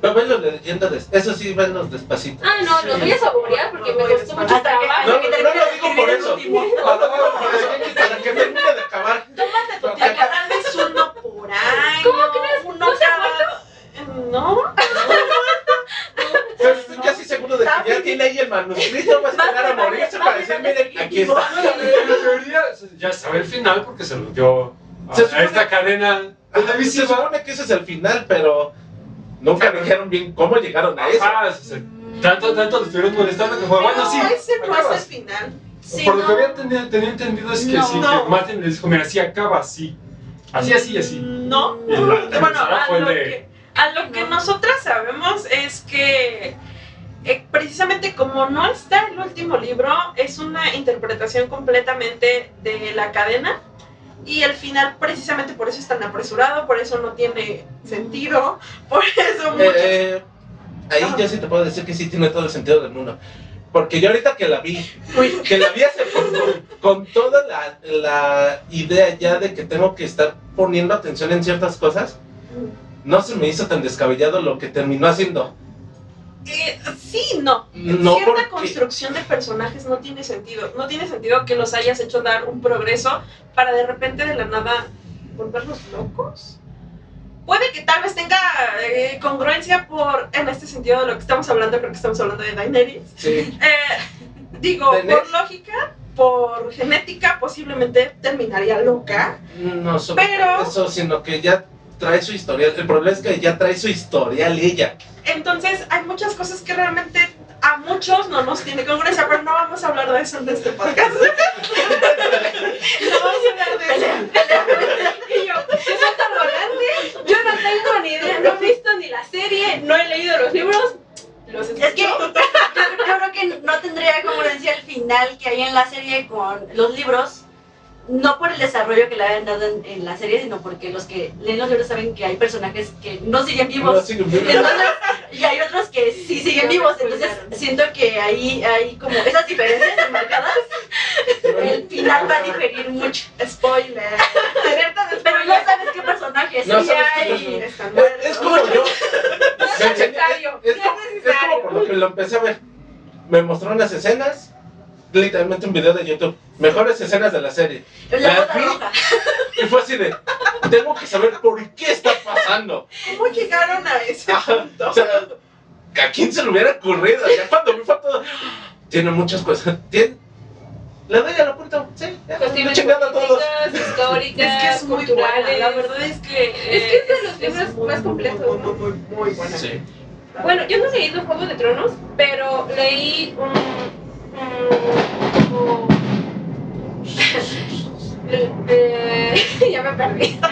Pero venlo leyendo, eso sí, venlos despacito. Ah, no, los voy a saborear porque me costó mucho Hasta que- trabajo. No, que no termine lo digo por eso. último. Para, para que termine de acabar. Tómate tu tiempo. Tal vez uno por año. ¿Cómo crees? Uno ¿No cada... No. Pero estoy casi seguro de que ya tiene ahí el manuscrito, va a esperar a morirse para decir, miren, aquí está. teoría ya sabe el final porque se lo dio a, Se a supone- esta cadena Se supone que ese es el final, pero nunca dijeron bien cómo llegaron a eso. Tanto, tanto le estuvieron molestando que fue, bueno, sí, No, ese no es el final. Sí, Por lo que no. había tenido, tenía entendido es que No. sí, No. que Martin les dijo, mira, sí acaba así. Así, así, así. No. Y la Bueno, a fue lo, de- que, a lo que No. nosotras sabemos es que eh, precisamente como no está el último libro, es una interpretación completamente de la cadena. Y el final, precisamente por eso es tan apresurado, por eso no tiene sentido, por eso muchos- Eh, ahí yo sí te puedo decir que sí tiene todo el sentido del mundo. Porque yo ahorita que la vi, que la vi hace poco, con toda la, la idea ya de que tengo que estar poniendo atención en ciertas cosas, no se me hizo tan descabellado lo que terminó haciendo. Eh, sí, no. No Cierta porque- construcción de personajes no tiene sentido. No tiene sentido que los hayas hecho dar un progreso para de repente de la nada volverlos locos. Puede que tal vez tenga eh, congruencia por en este sentido de lo que estamos hablando, porque estamos hablando de Daenerys. Sí. Eh, digo, Daenerys. por lógica, por genética, posiblemente terminaría loca. No solo Pero- eso, sino que ya trae su historial. El problema es que ya trae su historial ella. Entonces, hay muchas cosas que realmente a muchos no nos tiene congruencia, pero no vamos a hablar de eso en este podcast. no vamos a hablar de eso. Y yo, yo soy tan volante, yo no tengo ni idea, no he visto ni la serie, no he leído los libros. Los Es que yo, yo creo que no tendría congruencia el final que hay en la serie con los libros. No por el desarrollo que le habían dado en, en la serie, sino porque los que leen los libros saben que hay personajes que no siguen vivos. No, sí, Entonces, y hay otros que sí siguen vivos, entonces siento que ahí hay como esas diferencias marcadas. El final va a diferir mucho. Spoiler. Pero spoiler. sabes qué personajes No sí hay. Es, como yo. Es es, es como por lo que lo empecé a ver. Me mostró unas escenas, literalmente un video de YouTube. Mejores escenas de la serie. La vi. roja. Y fue así de, tengo que saber por qué está pasando. ¿Cómo llegaron a ese punto? o sea, ¿a quién se le hubiera ocurrido? Ya cuando vi fue todo. Tiene muchas cosas. Tiene, le doy a la punta. Sí, ya, Cuestiones chingada a todos. históricas, Es que es muy buena, la verdad es que... Es que es de los libros muy, más completos, Muy, muy, muy, muy buena. Sí. Bueno, yo no he leído Juego de Tronos, pero leí un. Un- Eh, ya me perdí. Eh.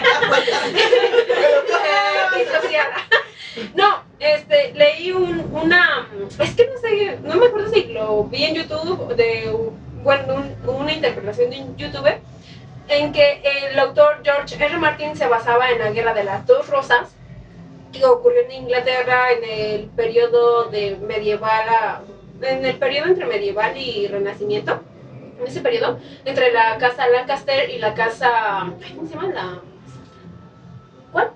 No, este, leí un, una. Es que no sé, no me acuerdo si lo vi en YouTube, de bueno, un- una interpretación de un youtuber, en que el autor George R. Martin se basaba en la Guerra de las Dos Rosas que ocurrió en Inglaterra en el periodo de medieval a- en el periodo entre medieval y renacimiento en ese periodo entre la casa Lancaster y la casa ¿cómo se llama? la ¿cuál?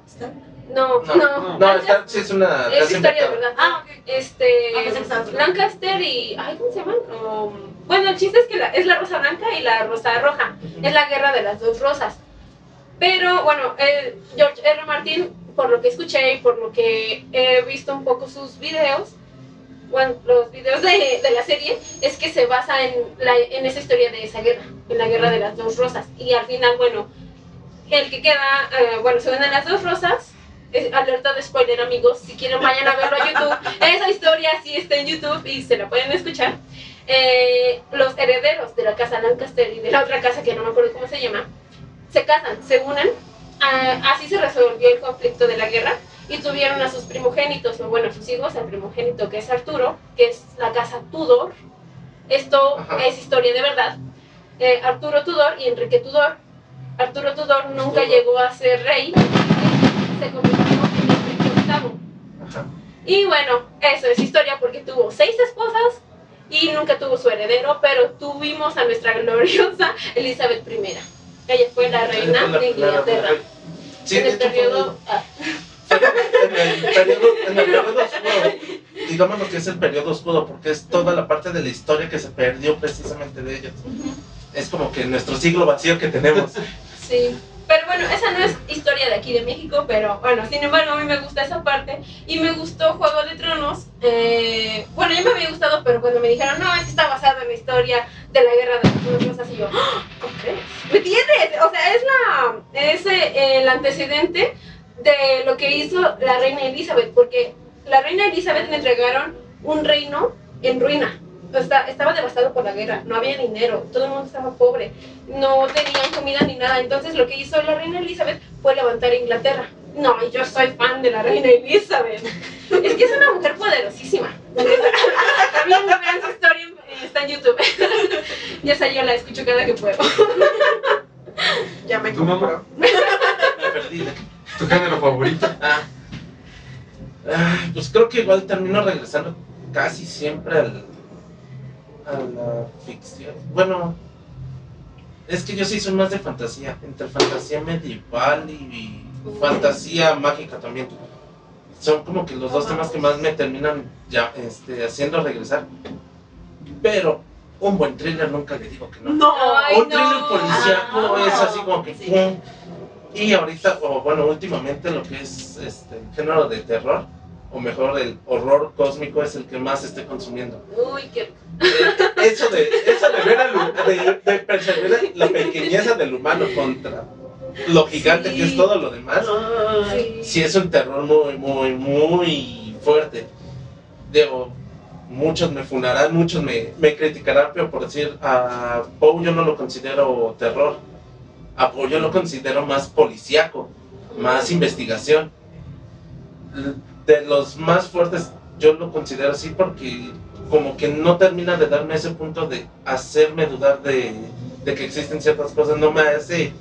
no No, no, no, esta sí es una es historia de verdad Ah, ok. este Ah, otro. Lancaster y ay ¿cómo se llaman? Um, bueno el chiste es que la- es la rosa blanca y la rosa roja es la guerra de las dos rosas. Pero bueno, eh, George R. Martin, por lo que escuché y por lo que he visto un poco sus videos, bueno, los videos de, de la serie, es que se basa en, la, en esa historia de esa guerra, en la guerra de las dos rosas. Y al final, bueno, el que queda, eh, bueno, se unen las dos rosas. Es alerta de spoiler, amigos. Si quieren, vayan a verlo a YouTube. Esa historia sí está en YouTube y se la pueden escuchar. Eh, los herederos de la casa Lancaster y de la otra casa que no me acuerdo cómo se llama, se casan, se unen. ah, así se resolvió el conflicto de la guerra y tuvieron a sus primogénitos, o bueno, a sus hijos, al primogénito que es Arturo, que es la casa Tudor. Esto Ajá. es historia de verdad. Eh, Arturo Tudor y Enrique Tudor. Arturo Tudor nunca Tudor. llegó a ser rey, se convirtió en Enrique VIII. Ajá. Y bueno, eso es historia porque tuvo seis esposas y nunca tuvo su heredero, pero tuvimos a nuestra gloriosa Elizabeth I. Ella fue la reina de la- Inglaterra. Sí, en el periodo. ah, en el periodo, en el periodo oscuro, digamos lo que es el periodo oscuro, porque es toda la parte de la historia que se perdió precisamente de ellos. Es como que nuestro siglo vacío que tenemos. Sí. Pero bueno, esa no es historia de aquí de México, pero bueno, sin embargo a mí me gusta esa parte y me gustó Juego de Tronos. Eh, bueno, ya me había gustado, pero cuando me dijeron, no, es que está basado en la historia de la guerra de las dos rosas, y yo, ¡Ah! ¿cómo crees? ¿Me entiendes? O sea, es, la, es eh, el antecedente de lo que hizo la reina Elizabeth, porque la reina Elizabeth le entregaron un reino en ruina. O sea, estaba devastado por la guerra, no había dinero, todo el mundo estaba pobre, no tenían comida ni nada. Entonces lo que hizo la reina Elizabeth fue levantar Inglaterra. No, y yo soy fan de la reina Elizabeth. Es que es una mujer poderosísima. También vean su historia, en- está en YouTube. Ya esa yo la escucho cada que puedo. Ya me ¿Tu mamá? compro. Me perdí. ¿Tu género favorito? Ah. Ah, pues creo que igual termino regresando casi siempre al, a la ficción. Bueno, es que yo sí soy más de fantasía, entre fantasía medieval y, y fantasía mágica también. Son como que los dos temas que más me terminan ya este, haciendo regresar. Pero un buen thriller nunca le digo que no. No. Un thriller no. policíaco Ah, es así como que sí. pum. Y ahorita, o bueno, últimamente lo que es este el género de terror, o mejor el horror cósmico es el que más estoy consumiendo. Uy, qué. Eh, Eso de, eso de ver al de, de percibir la pequeñeza del humano contra lo gigante que es Sí. todo lo demás, Ay. sí es un terror muy, muy, muy fuerte. Digo, muchos me funarán, muchos me, me criticarán, pero por decir, a Poe yo no lo considero terror. A Poe yo lo considero más policíaco, más investigación. De los más fuertes yo lo considero así porque como que no termina de darme ese punto de hacerme dudar de, de que existen ciertas cosas, no me hace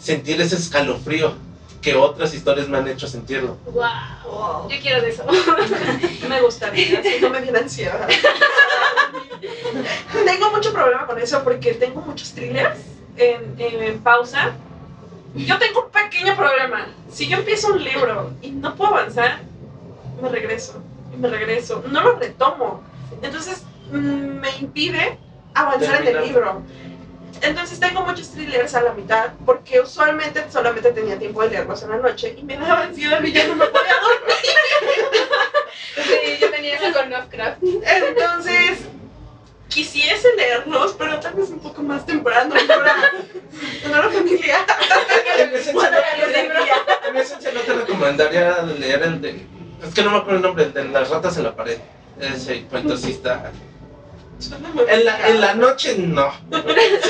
sentir ese escalofrío que otras historias me han hecho sentirlo. Wow. Wow. Yo quiero de eso. Me gustaría, no me diera ansiedad. tengo mucho problema con eso porque tengo muchos thrillers en, en- en pausa. Yo tengo un pequeño problema. Si yo empiezo un libro y no puedo avanzar, me regreso. Y me regreso. No lo retomo. Entonces mm, me impide avanzar en el libro. Entonces tengo muchos thrillers a la mitad porque usualmente solamente tenía tiempo de leerlos en la noche y me daba ansiedad y ya no me podía dormir. Sí, yo tenía eso con Lovecraft. Entonces, quisiese leerlos, pero tal vez un poco más temprano, en hora familiar. En esencia, no, te recomendaría leer el de... Es que no me acuerdo el nombre, el de las ratas en la pared. Ese cuento sí está... En la, en la noche no.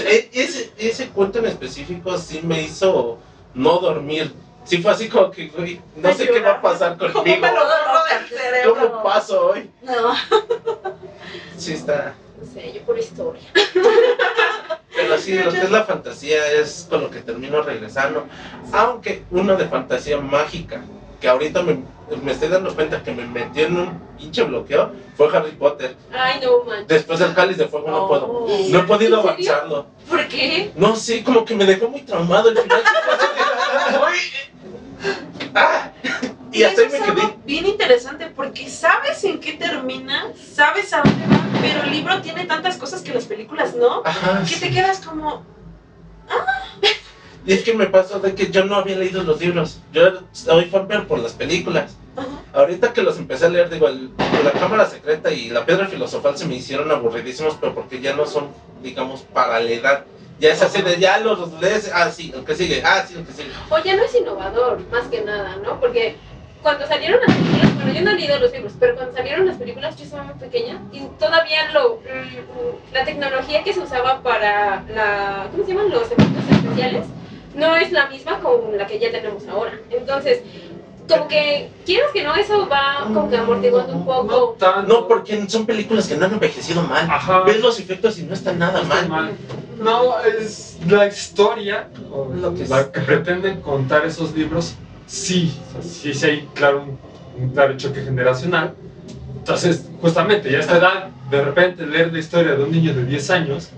E- Ese, ese cuento en específico sí me hizo no dormir. Sí fue así como que, güey, no sé qué va a pasar ¿Cómo conmigo. me lo del cerebro? ¿Cómo paso hoy? No. Sí está... No sé, yo por historia. Pero sí, lo que es la fantasía es con lo que termino regresando. Aunque uno de fantasía mágica, que ahorita me, me estoy dando cuenta que me metió en un pinche bloqueo, fue Harry Potter. Ay, no manches. Después del cáliz de fuego no puedo. Oh. No he podido avanzarlo. ¿Por qué? No sé, como que me dejó muy traumado el final. Ah, y hasta ahí eso me es quedé. algo bien interesante porque sabes en qué termina, sabes a dónde va, pero el libro tiene tantas cosas que las películas no, Ajá. que te quedas como, Y es que me pasó de que yo no había leído los libros. Yo soy fan pero por las películas. Ahorita que los empecé a leer, digo, el- La Cámara Secreta y La Piedra Filosofal se me hicieron aburridísimos, pero porque ya no son, digamos, para la edad. Ya es así de, ya los lees, ah, sí, el que sigue, ah, sí, el que sigue. O ya no es innovador, más que nada, ¿no? Porque cuando salieron las películas, bueno, yo no he leído los libros, pero cuando salieron las películas yo estaba muy pequeña y todavía lo, mm, la tecnología que se usaba para la, ¿cómo se llaman? Los efectos especiales no es la misma con la que ya tenemos ahora. Entonces, como que, quieras que no, eso va como que amortiguando un No poco. No, porque son películas que no han envejecido mal. Ajá. Ves los efectos y no están nada No está mal. mal. No, es la historia, o Lo que la que pretenden contar esos libros, sí, o sea, sí, sí hay, claro, un, un claro choque generacional. Entonces, justamente, ya a esta edad, de repente leer la historia de un niño de 10 años,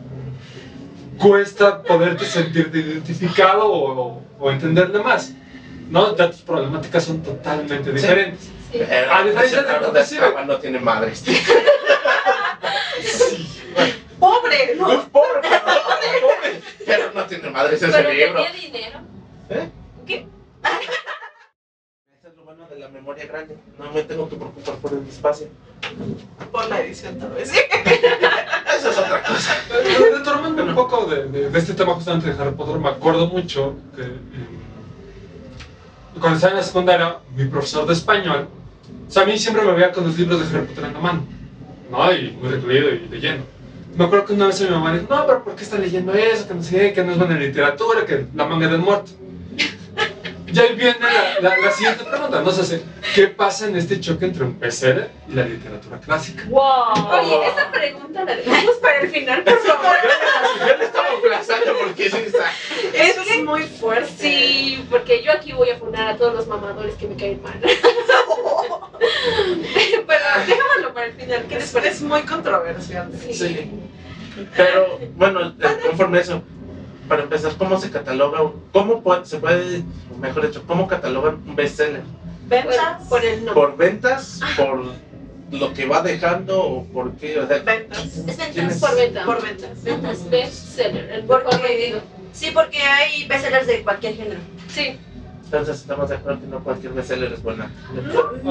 cuesta poderte sentirte identificado o, o entenderle más. ¿No? Ya tus problemáticas son totalmente diferentes. Sí. Pero, A diferencia de no tiene madres. Sí. pobre, ¿no? Uf, pobre, pero, pobre, pero no tiene madres ese Pero libro. tenía dinero. Eso es lo bueno de la memoria grande. No me tengo que preocupar por el espacio. Por la edición tal vez. Eso es otra cosa. Retomando un poco de, de- de este tema justamente de Harry Potter, me acuerdo mucho que eh, cuando estaba en la secundaria, mi profesor de español, o sea, a mí siempre me veía con los libros de Harry Potter en la mano, ¿no? Y muy recluido y leyendo. Me acuerdo que una vez mi mamá dijo, no, pero ¿por qué está leyendo eso? Que no sé qué, que no es buena literatura, que la manga del muerto. Ya ahí viene la, la- la siguiente pregunta, ¿no? O sea, ¿qué pasa en este choque entre un bestseller y la literatura clásica? ¡Wow! Oye, esa pregunta la dejamos para el final, por favor. Yo le estaba aplazando porque sí está. Eso Es es, que- muy fuerte. Sí, porque yo aquí voy a fundar a todos los mamadores que me caen mal. Pero déjamelo para el final, ¿qué les Es, parece? es muy controversial. Sí. Pero, bueno, conforme a eso, para empezar, ¿cómo se cataloga? un- ¿Cómo puede- se puede, mejor dicho, cómo catalogan un bestseller? Ventas. Por, por el nombre. ¿Por ventas? ¿Por lo que va dejando? ¿O por qué? O sea, Ventas. Es ¿Tienes- ventas. Por venta. Por ventas. Ventas. Bestseller, el Porque- mejor vendido. Sí, porque hay bestsellers de cualquier género. Sí. entonces estamos de acuerdo que no cualquier bestseller es buena.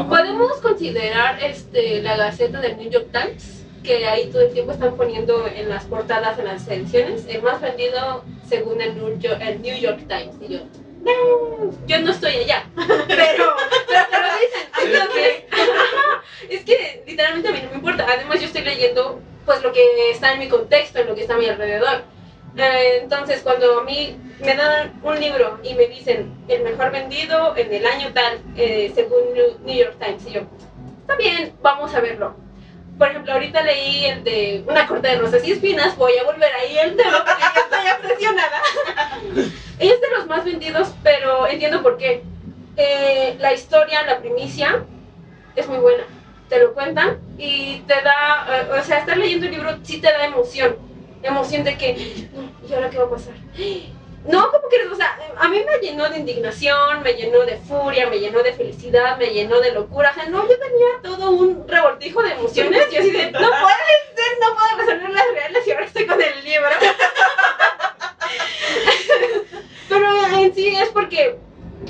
Podemos considerar este, la Gaceta del New York Times, que ahí todo el tiempo están poniendo en las portadas, en las ediciones, el más vendido según el New York, el New York Times. Y yo, no, yo no estoy allá. Pero, pero lo dicen. Entonces, ajá, es que literalmente a mí no me importa. Además, yo estoy leyendo pues lo que está en mi contexto, en lo que está a mi alrededor. Eh, entonces, cuando a mí me dan un libro y me dicen el mejor vendido en el año tal, eh, según New New York Times, y yo, está bien, vamos a verlo. Por ejemplo, ahorita leí el de Una corte de rosas y espinas, voy a volver ahí el tema porque ya estoy obsesionada. es de los más vendidos, pero entiendo por qué. Eh, la historia, la primicia, es muy buena. Te lo cuentan y te da, eh, o sea, estar leyendo el libro sí te da emoción. Emoción de que, "No, ¿y ahora qué va a pasar? No, como que, o sea, a mí me llenó de indignación, me llenó de furia, me llenó de felicidad, me llenó de locura. O sea, no, yo tenía todo un revoltijo de emociones y así de, no puede ser, no puedo resolver las reales y ahora estoy con el libro. Pero en sí es porque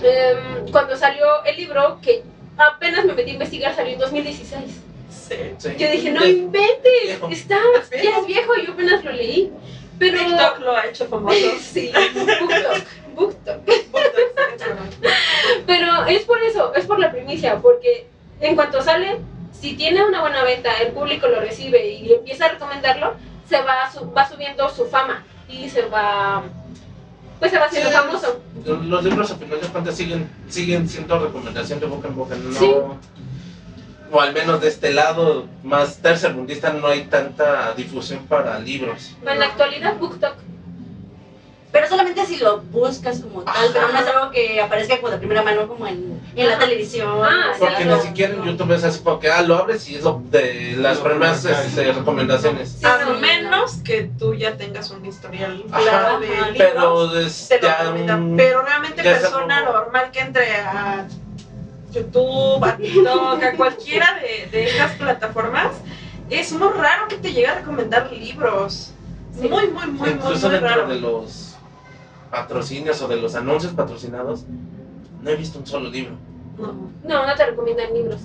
em, cuando salió el libro, que apenas me metí a investigar, salió en 2016. Sí. Sí. Yo dije, no inventes, está, ya es viejo, yo apenas lo leí. Pero... TikTok lo ha hecho famoso. Sí, BookTok, BookTok. Pero es por eso, es por la primicia, porque en cuanto sale, si tiene una buena venta, el público lo recibe y empieza a recomendarlo, se va, su- va subiendo su fama y se va, pues se va haciendo Sí, famoso. Los libros, a final de cuentas, siguen, siguen siendo recomendación de boca en boca. No, Sí. O al menos de este lado, más tercermundista, no hay tanta difusión para libros. En la actualidad, BookTok. Pero solamente si lo buscas como tal, Ajá. pero no es algo que aparezca como de primera mano como en, en la televisión. Ah, Porque no, ni siquiera en. YouTube es así como que, ah, lo abres y es lo de las No, primeras no, no. este, recomendaciones. Sí, A sí, menos que tú ya tengas un historial claro de libros. Pero es te lo ya. Pero realmente ya persona normal que entre a YouTube, a TikTok, a cualquiera de, de estas plataformas, es muy raro que te llegue a recomendar libros. Sí. Muy, muy, muy, muy, Incluso muy dentro raro. de los patrocinios o de los anuncios patrocinados, no he visto un solo libro. No. No, no te recomiendan libros.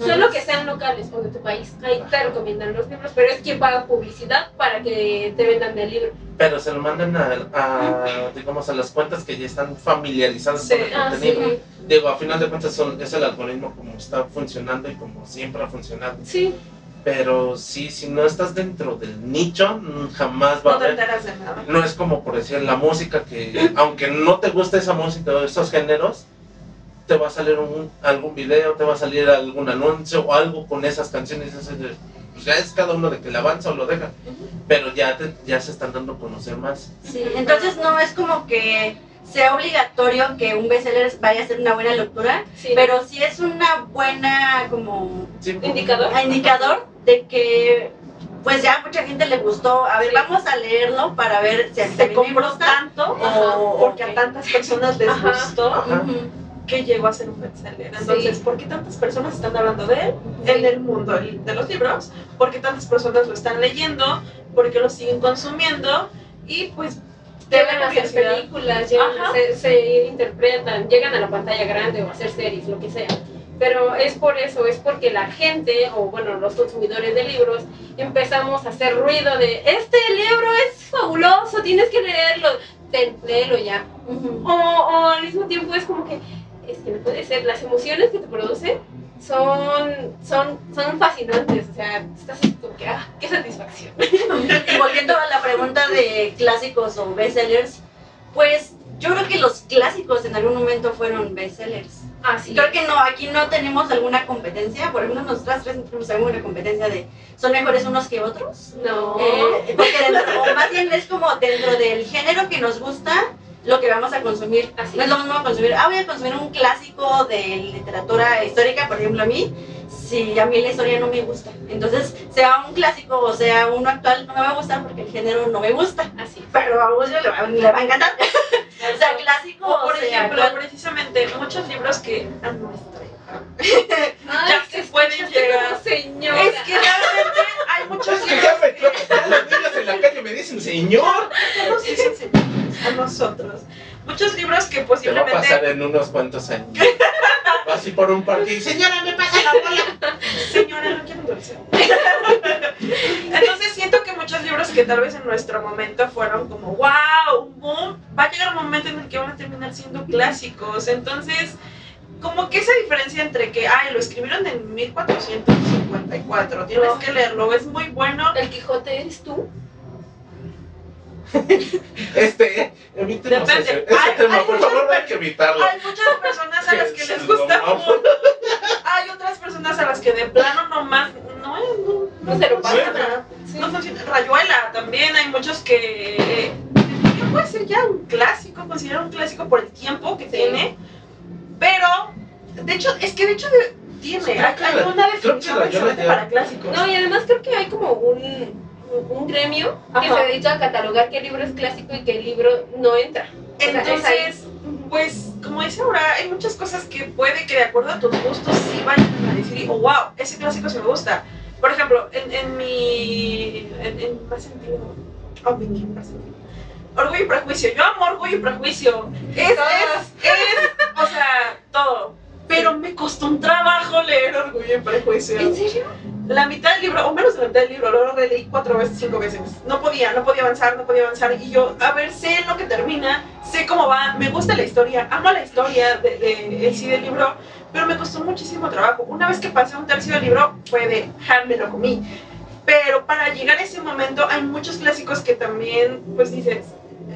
Solo que sean locales o de tu país. Ahí te recomiendan los libros, pero es quien paga publicidad para que te vendan el libro. Pero se lo mandan a, a, digamos, a las cuentas que ya están familiarizadas Sí. con el Ah, sí. contenido. Digo, a final de cuentas son, es el algoritmo como está funcionando y como siempre ha funcionado. Sí. Pero sí, si no estás dentro del nicho, jamás va a No te haber... No es como por decir la música que, aunque no te guste esa música o esos géneros, te va a salir un, algún video, te va a salir algún anuncio o algo con esas canciones. de- Pues ya es cada uno de que le avanza o lo deja. Pero ya, te- ya se están dando a conocer más. Sí, entonces no es como que sea obligatorio que un bestseller vaya a ser una buena lectura, sí. pero sí es una buena como Sí, Indicador. indicador de que pues ya mucha gente le gustó. A ver, Sí. vamos a leerlo para ver si a mí me compró gusta. tanto Ajá, o porque a tantas personas les Ajá. gustó Ajá. Que llegó a ser un bestseller. Entonces, Sí. ¿por qué tantas personas están hablando de él Sí. en el mundo de los libros? ¿Por qué tantas personas lo están leyendo? ¿Por qué lo siguen consumiendo? Y pues Llegan a hacer películas, llegan a hacer- se interpretan, llegan a la pantalla grande o a hacer series, lo que sea. Pero es por eso, es porque la gente, o bueno, los consumidores de libros, empezamos a hacer ruido de, este libro es fabuloso, tienes que leerlo, léelo ya. Ujú. O, o al mismo tiempo es como que, es que no puede ser, las emociones que te produce son, son, son fascinantes, o sea, estás como que, ah, qué satisfacción. Y volviendo a la pregunta de clásicos o bestsellers, pues yo creo que los clásicos en algún momento fueron bestsellers. Así Creo que no, aquí no tenemos alguna competencia, por ejemplo, nosotras tres no tenemos alguna competencia de son mejores unos que otros. No. Eh, porque dentro, o más bien es como dentro del género que nos gusta, lo que vamos a consumir. Así no es lo mismo consumir, ah, voy a consumir un clásico de literatura histórica, por ejemplo, a mí, si a mí la historia no me gusta. Entonces, sea un clásico o sea uno actual, no me va a gustar porque el género no me gusta. Así. Pero a vos le va, le va a encantar. o sea, clásico O por sea, ejemplo, actual. precisamente muchos libros que Ay, ya se pueden llegar. señora. Es que realmente hay muchos Es que ya me los niños en la calle me dicen, señor. nos dicen señores a nosotros. Muchos libros que Te va a posiblemente pasar en unos cuantos años. Así por un parque y señora, me pasa la bola. Señora, no quiero dulce. Entonces siento que muchos libros que tal vez en nuestro momento fueron como wow, un boom, va a llegar un momento en el que van a terminar siendo clásicos. Entonces, como que esa diferencia entre que, ay, lo escribieron en 1454, tienes No. que leerlo, es muy bueno. ¿El Quijote eres tú? Este, evitemos Depende. ese, ese Ay, tema, ay, por favor, no hay que evitarlo. Hay muchas personas a las que les gusta mucho. Hay otras personas a las que de plano nomás no, no, No se lo funciona. pasa. Sí. No funciona. Rayuela también, hay muchos que eh, puede ser ya un clásico, considerado un clásico por el tiempo que Sí. tiene, pero de hecho, es que de hecho tiene, Sí, hay, una definición para clásicos. No, y además creo que hay como un, un gremio que se dedica a catalogar qué libro es clásico y qué libro no entra. O sea, es ahí. Entonces, pues, como dice ahora, hay muchas cosas que puede que de acuerdo a tus gustos sí vayan a decir, oh, wow, ese clásico sí me gusta. Por ejemplo, en, en mi. En, en más sentido. Opinión, más sentido. Orgullo y prejuicio. Yo amo orgullo y prejuicio. Es, es, es, o sea, todo. Pero me costó un trabajo leer orgullo y prejuicio. ¿En serio? La mitad del libro, o menos de la mitad del libro, lo releí cuatro veces, cinco veces. No podía, no podía avanzar, no podía avanzar. Y yo, a ver, sé lo que termina, sé cómo va, me gusta la historia, amo la historia de, de- en sí del libro, pero me costó muchísimo trabajo. Una vez que pasé un tercio del libro, fue de, ja, me lo comí. Pero para llegar a ese momento, hay muchos clásicos que también, pues dices,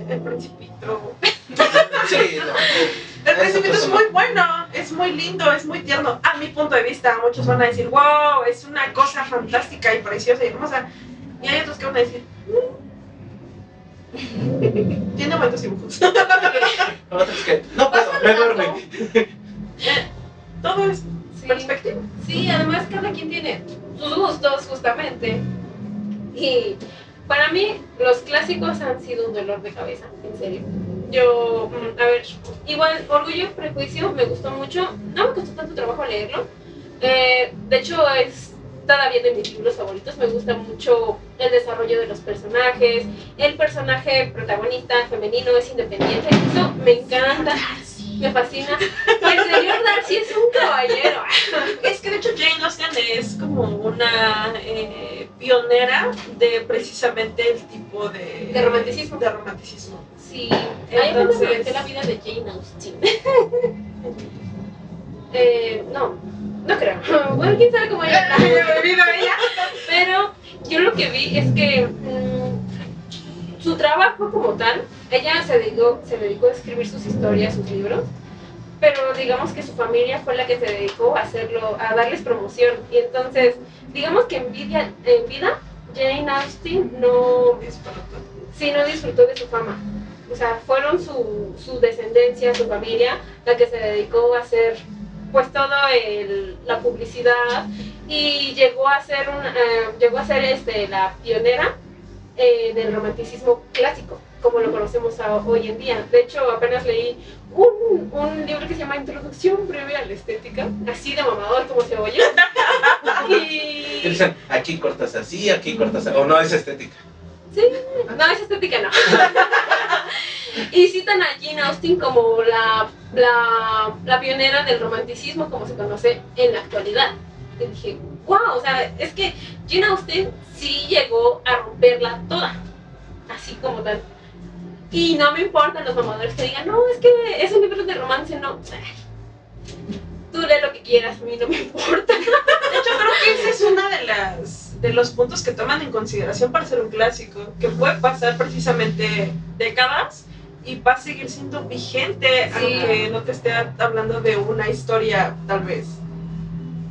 el principito. Sí, no. El principito es muy bueno, es muy lindo, es muy tierno. A mi punto de vista, muchos van a decir, wow, es una cosa fantástica y preciosa y hermosa. Y hay otros que van a decir, "Mm". tiene bonitos dibujos. Otros que, no puedo, me duerme. Todo es Sí. perspectiva. Sí, además cada quien tiene sus gustos justamente. Y para mí los clásicos han sido un dolor de cabeza, en serio. Yo, mm, a ver, igual Orgullo y Prejuicio me gustó mucho, no me costó tanto trabajo leerlo. Eh, de hecho es todavía de mis libros favoritos, me gusta mucho el desarrollo de los personajes, el personaje protagonista femenino es independiente, eso me encanta, me fascina. El señor Darcy es un caballero. Es que de hecho Jane Austen es como una eh, pionera de precisamente el tipo de... De romanticismo. De romanticismo. Sí, ahí apenas me Entonces- la vida de Jane Austen. eh, no, no creo. Bueno, quién sabe cómo ella. Pero yo lo que vi es que mm, su trabajo como tal, ella se dedicó, se dedicó a escribir sus historias, sus libros. Pero digamos que su familia fue la que se dedicó a hacerlo, a darles promoción. Y entonces, digamos que en vida, en vida Jane Austen no, todo. sí no disfrutó de su fama. O sea, fueron su, su descendencia, su familia, la que se dedicó a hacer pues todo el, la publicidad y llegó a ser un, eh, llegó a ser este la pionera eh, del romanticismo clásico, como lo conocemos hoy en día. De hecho, apenas leí un, un libro que se llama Introducción breve a la estética, así de mamador como se oye. Y dicen, aquí cortas así, aquí cortas así. O no es estética. No, es estética no. y citan a Jane Austen como la, la, la pionera del romanticismo como se conoce en la actualidad. Y dije, wow, o sea, es que Jane Austen sí llegó a romperla toda, así como tal. Y no me importan los mamadores que digan, no, es que es un libro de romance, no. Ay, Tú lee lo que quieras, a mí no me importa. De hecho, creo que ese es uno de, las, de los puntos que toman en consideración para ser un clásico, que puede pasar precisamente décadas y va a seguir siendo vigente, Sí. aunque no te esté hablando de una historia tal vez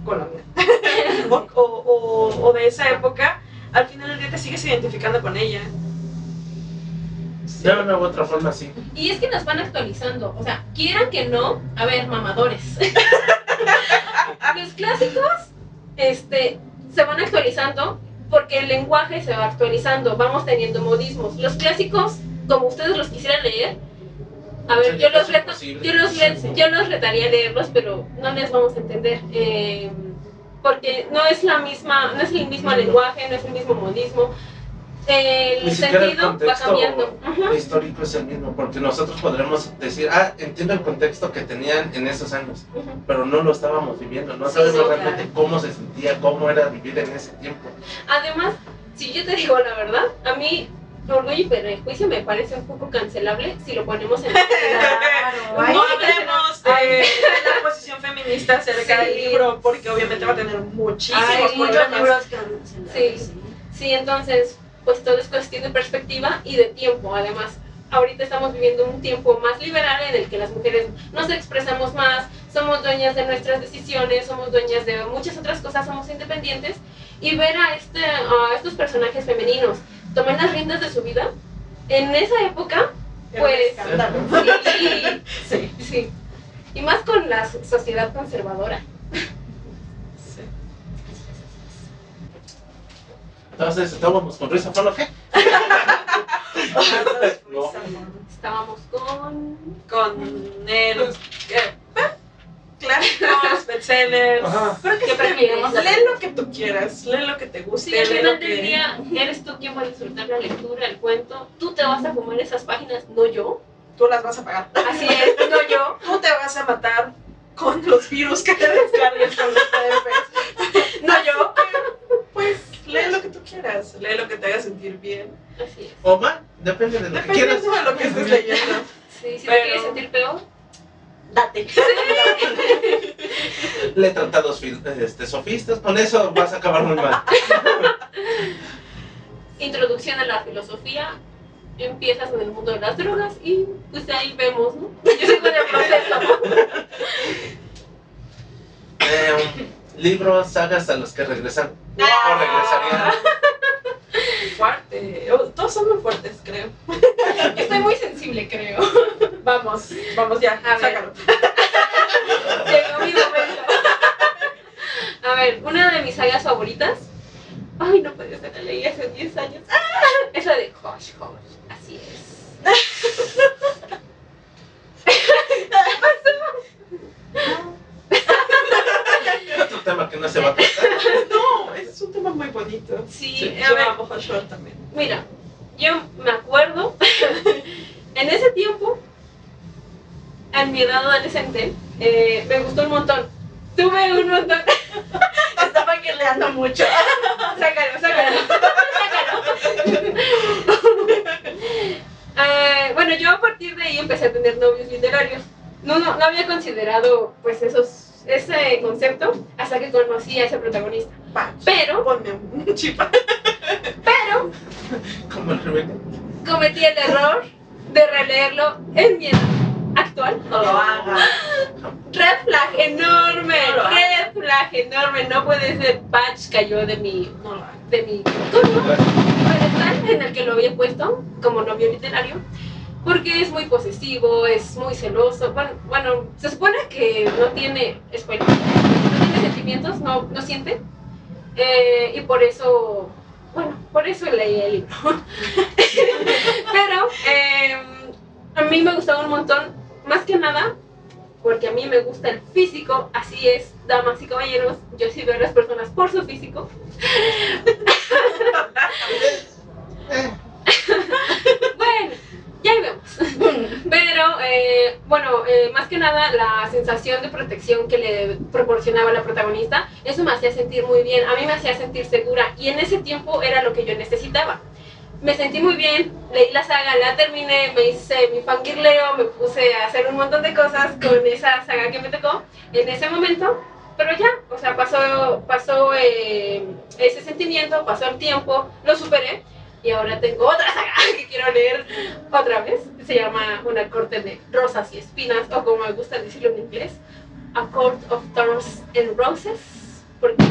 colonial o, o- o- o de esa época, al final del día te sigues identificando con ella. De una u otra forma, sí. Y es que nos van actualizando, o sea, quieran que no, a ver, mamadores. Los clásicos este, se van actualizando porque el lenguaje se va actualizando, vamos teniendo modismos. Los clásicos, como ustedes los quisieran leer, a ver, yo los, reto, yo, los yo los retaría a leerlos, pero no les vamos a entender. eh, porque no es la misma, no es el mismo lenguaje, no es el mismo modismo. El Ni siquiera el sentido va contexto cambiando. Histórico es el mismo, porque nosotros podremos decir, ah, entiendo el contexto que tenían en esos años, pero no lo estábamos viviendo, no Sí, sabemos sí, realmente cómo se sentía, cómo era vivir en ese tiempo. Además, si yo te digo la verdad, a mí Orgullo y Prejuicio me parece un poco cancelable si lo ponemos en Claro, No hablemos de la posición feminista acerca Sí. del libro, porque obviamente va a tener muchísimos Hay muchos libros Sí. Sí, entonces, pues todo es cuestión de perspectiva y de tiempo. Además, ahorita estamos viviendo un tiempo más liberal en el que las mujeres nos expresamos más, somos dueñas de nuestras decisiones, somos dueñas de muchas otras cosas, somos independientes. Y ver a, este, a estos personajes femeninos tomar las riendas de su vida, en esa época, Pues, sí, sí, sí. Y más con la sociedad conservadora. Sí. Entonces, estábamos con Risa ¿qué? No. Estábamos con... Con el. eh, clásicos, bestsellers. Creo que Lee lo que tú quieras, lee lo que te guste. Sí, al final del día eres tú quien va a disfrutar la lectura, el cuento. Tú te vas a fumar esas páginas, no yo. Tú las vas a pagar. Así es, no yo. Tú te vas a matar con los virus que te descargues con los PDFs. No yo. Pues lee lo que tú quieras, lee lo que te haga sentir bien. Así es. O más, depende de lo que quieras. Dependiendo de lo que estés leyendo. Sí, si Pero- te quieres sentir peor, Date. Lee tratados fil- este, sofistas, con eso vas a acabar muy mal. introducción a la filosofía, empiezas en el mundo de las drogas y pues ahí vemos, ¿no? Yo sigo en el proceso. Eh, libros, sagas a los que regresan. O regresarían. Fuerte. Oh, Todos son muy fuertes, creo. Estoy muy sensible, creo. Vamos, vamos ya, A ver. sácalo. Llegó mi momento. A ver, una de mis sagas favoritas. Ay, no puede ser, la leí hace 10 años. ¡Ah! Es la de Hush Hush. Así es. Tema que no se va a tratar. No, es un tema muy bonito. Sí, Sí. a Yo ver, amo Hush Hush también. mira, yo me acuerdo, en ese tiempo, en mi edad adolescente, eh, me gustó un montón. Tuve un montón. Estaba guerreando mucho. Sácalo, sácalo. sácalo. Eh, bueno, yo a partir de ahí empecé a tener novios literarios. No, no, no había considerado pues esos, ese concepto hasta que conocí a ese protagonista. Va, Pero, ponme un chipa. pero, Como el Rebeca. cometí el error de releerlo en mi edad actual. No lo hagas. Red flag enorme, No red flag enorme. No puede ser, Patch cayó de mi, No lo de mi pedestal en el que lo había puesto como novio literario porque es muy posesivo, es muy celoso. Bueno, bueno se supone que no tiene, spoiler, no tiene sentimientos, no, no siente. Eh, y por eso, bueno, por eso leí el libro. Pero eh, a mí me gustaba un montón, más que nada, porque a mí me gusta el físico, así es, damas y caballeros, yo sí veo a las personas por su físico. Bueno, ya ahí vemos. Pero, eh, bueno, eh, más que nada la sensación de protección que le proporcionaba la protagonista, eso me hacía sentir muy bien, a mí me hacía sentir segura y en ese tiempo era lo que yo necesitaba. Me sentí muy bien, leí la saga, la terminé, me hice mi fangirleo, me puse a hacer un montón de cosas con esa saga que me tocó en ese momento, pero ya, o sea, pasó, pasó eh, ese sentimiento, pasó el tiempo, lo superé, y ahora tengo otra saga que quiero leer otra vez. Se llama Una corte de rosas y espinas, o como me gusta decirlo en inglés, A Court of Thorns and Roses, porque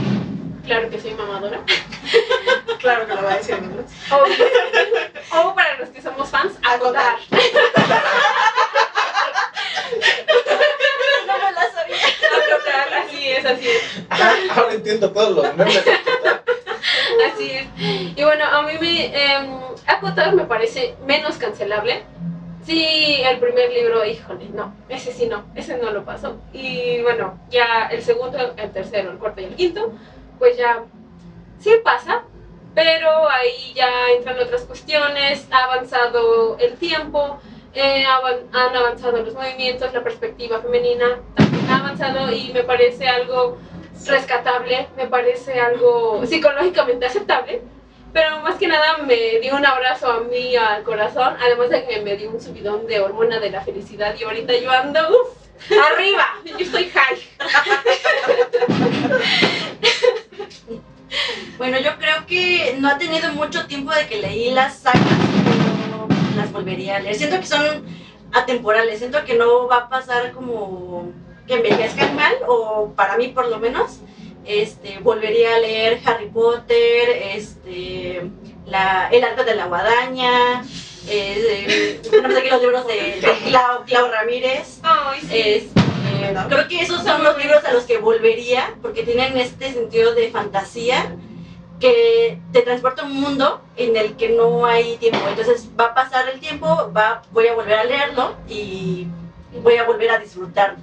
claro que soy mamadora. Claro que lo va a decir en inglés. O, o para los que somos fans, acotar. No me la sabía. Acotar, así es, así es. Ajá, ahora entiendo todos los memes. Así es. Y bueno, a mí me. Eh, Acotar me parece menos cancelable. Sí, el primer libro, híjole, no, ese sí no, ese no lo pasó. Y bueno, ya el segundo, el tercero, el cuarto y el quinto, pues ya sí pasa, pero ahí ya entran otras cuestiones, ha avanzado el tiempo, eh, han avanzado los movimientos, la perspectiva femenina también ha avanzado y me parece algo rescatable, me parece algo psicológicamente aceptable, pero más que nada me dio un abrazo a mí al corazón, además de que me dio un subidón de hormona de la felicidad y ahorita yo ando, uff, arriba, yo estoy high. Bueno, yo creo que no ha tenido mucho tiempo de que leí las sagas, pero las volvería a leer. Siento que son atemporales, siento que no va a pasar como que envejezcan mal, o para mí por lo menos. Este, volvería a leer Harry Potter, este, la, El arte de la guadaña, eh, tenemos aquí los libros de, de Clau, Clau Ramírez. Sí. Este, creo que esos son los libros a los que volvería porque tienen este sentido de fantasía que te transporta a un mundo en el que no hay tiempo. Entonces va a pasar el tiempo, va, voy a volver a leerlo y voy a volver a disfrutarlo.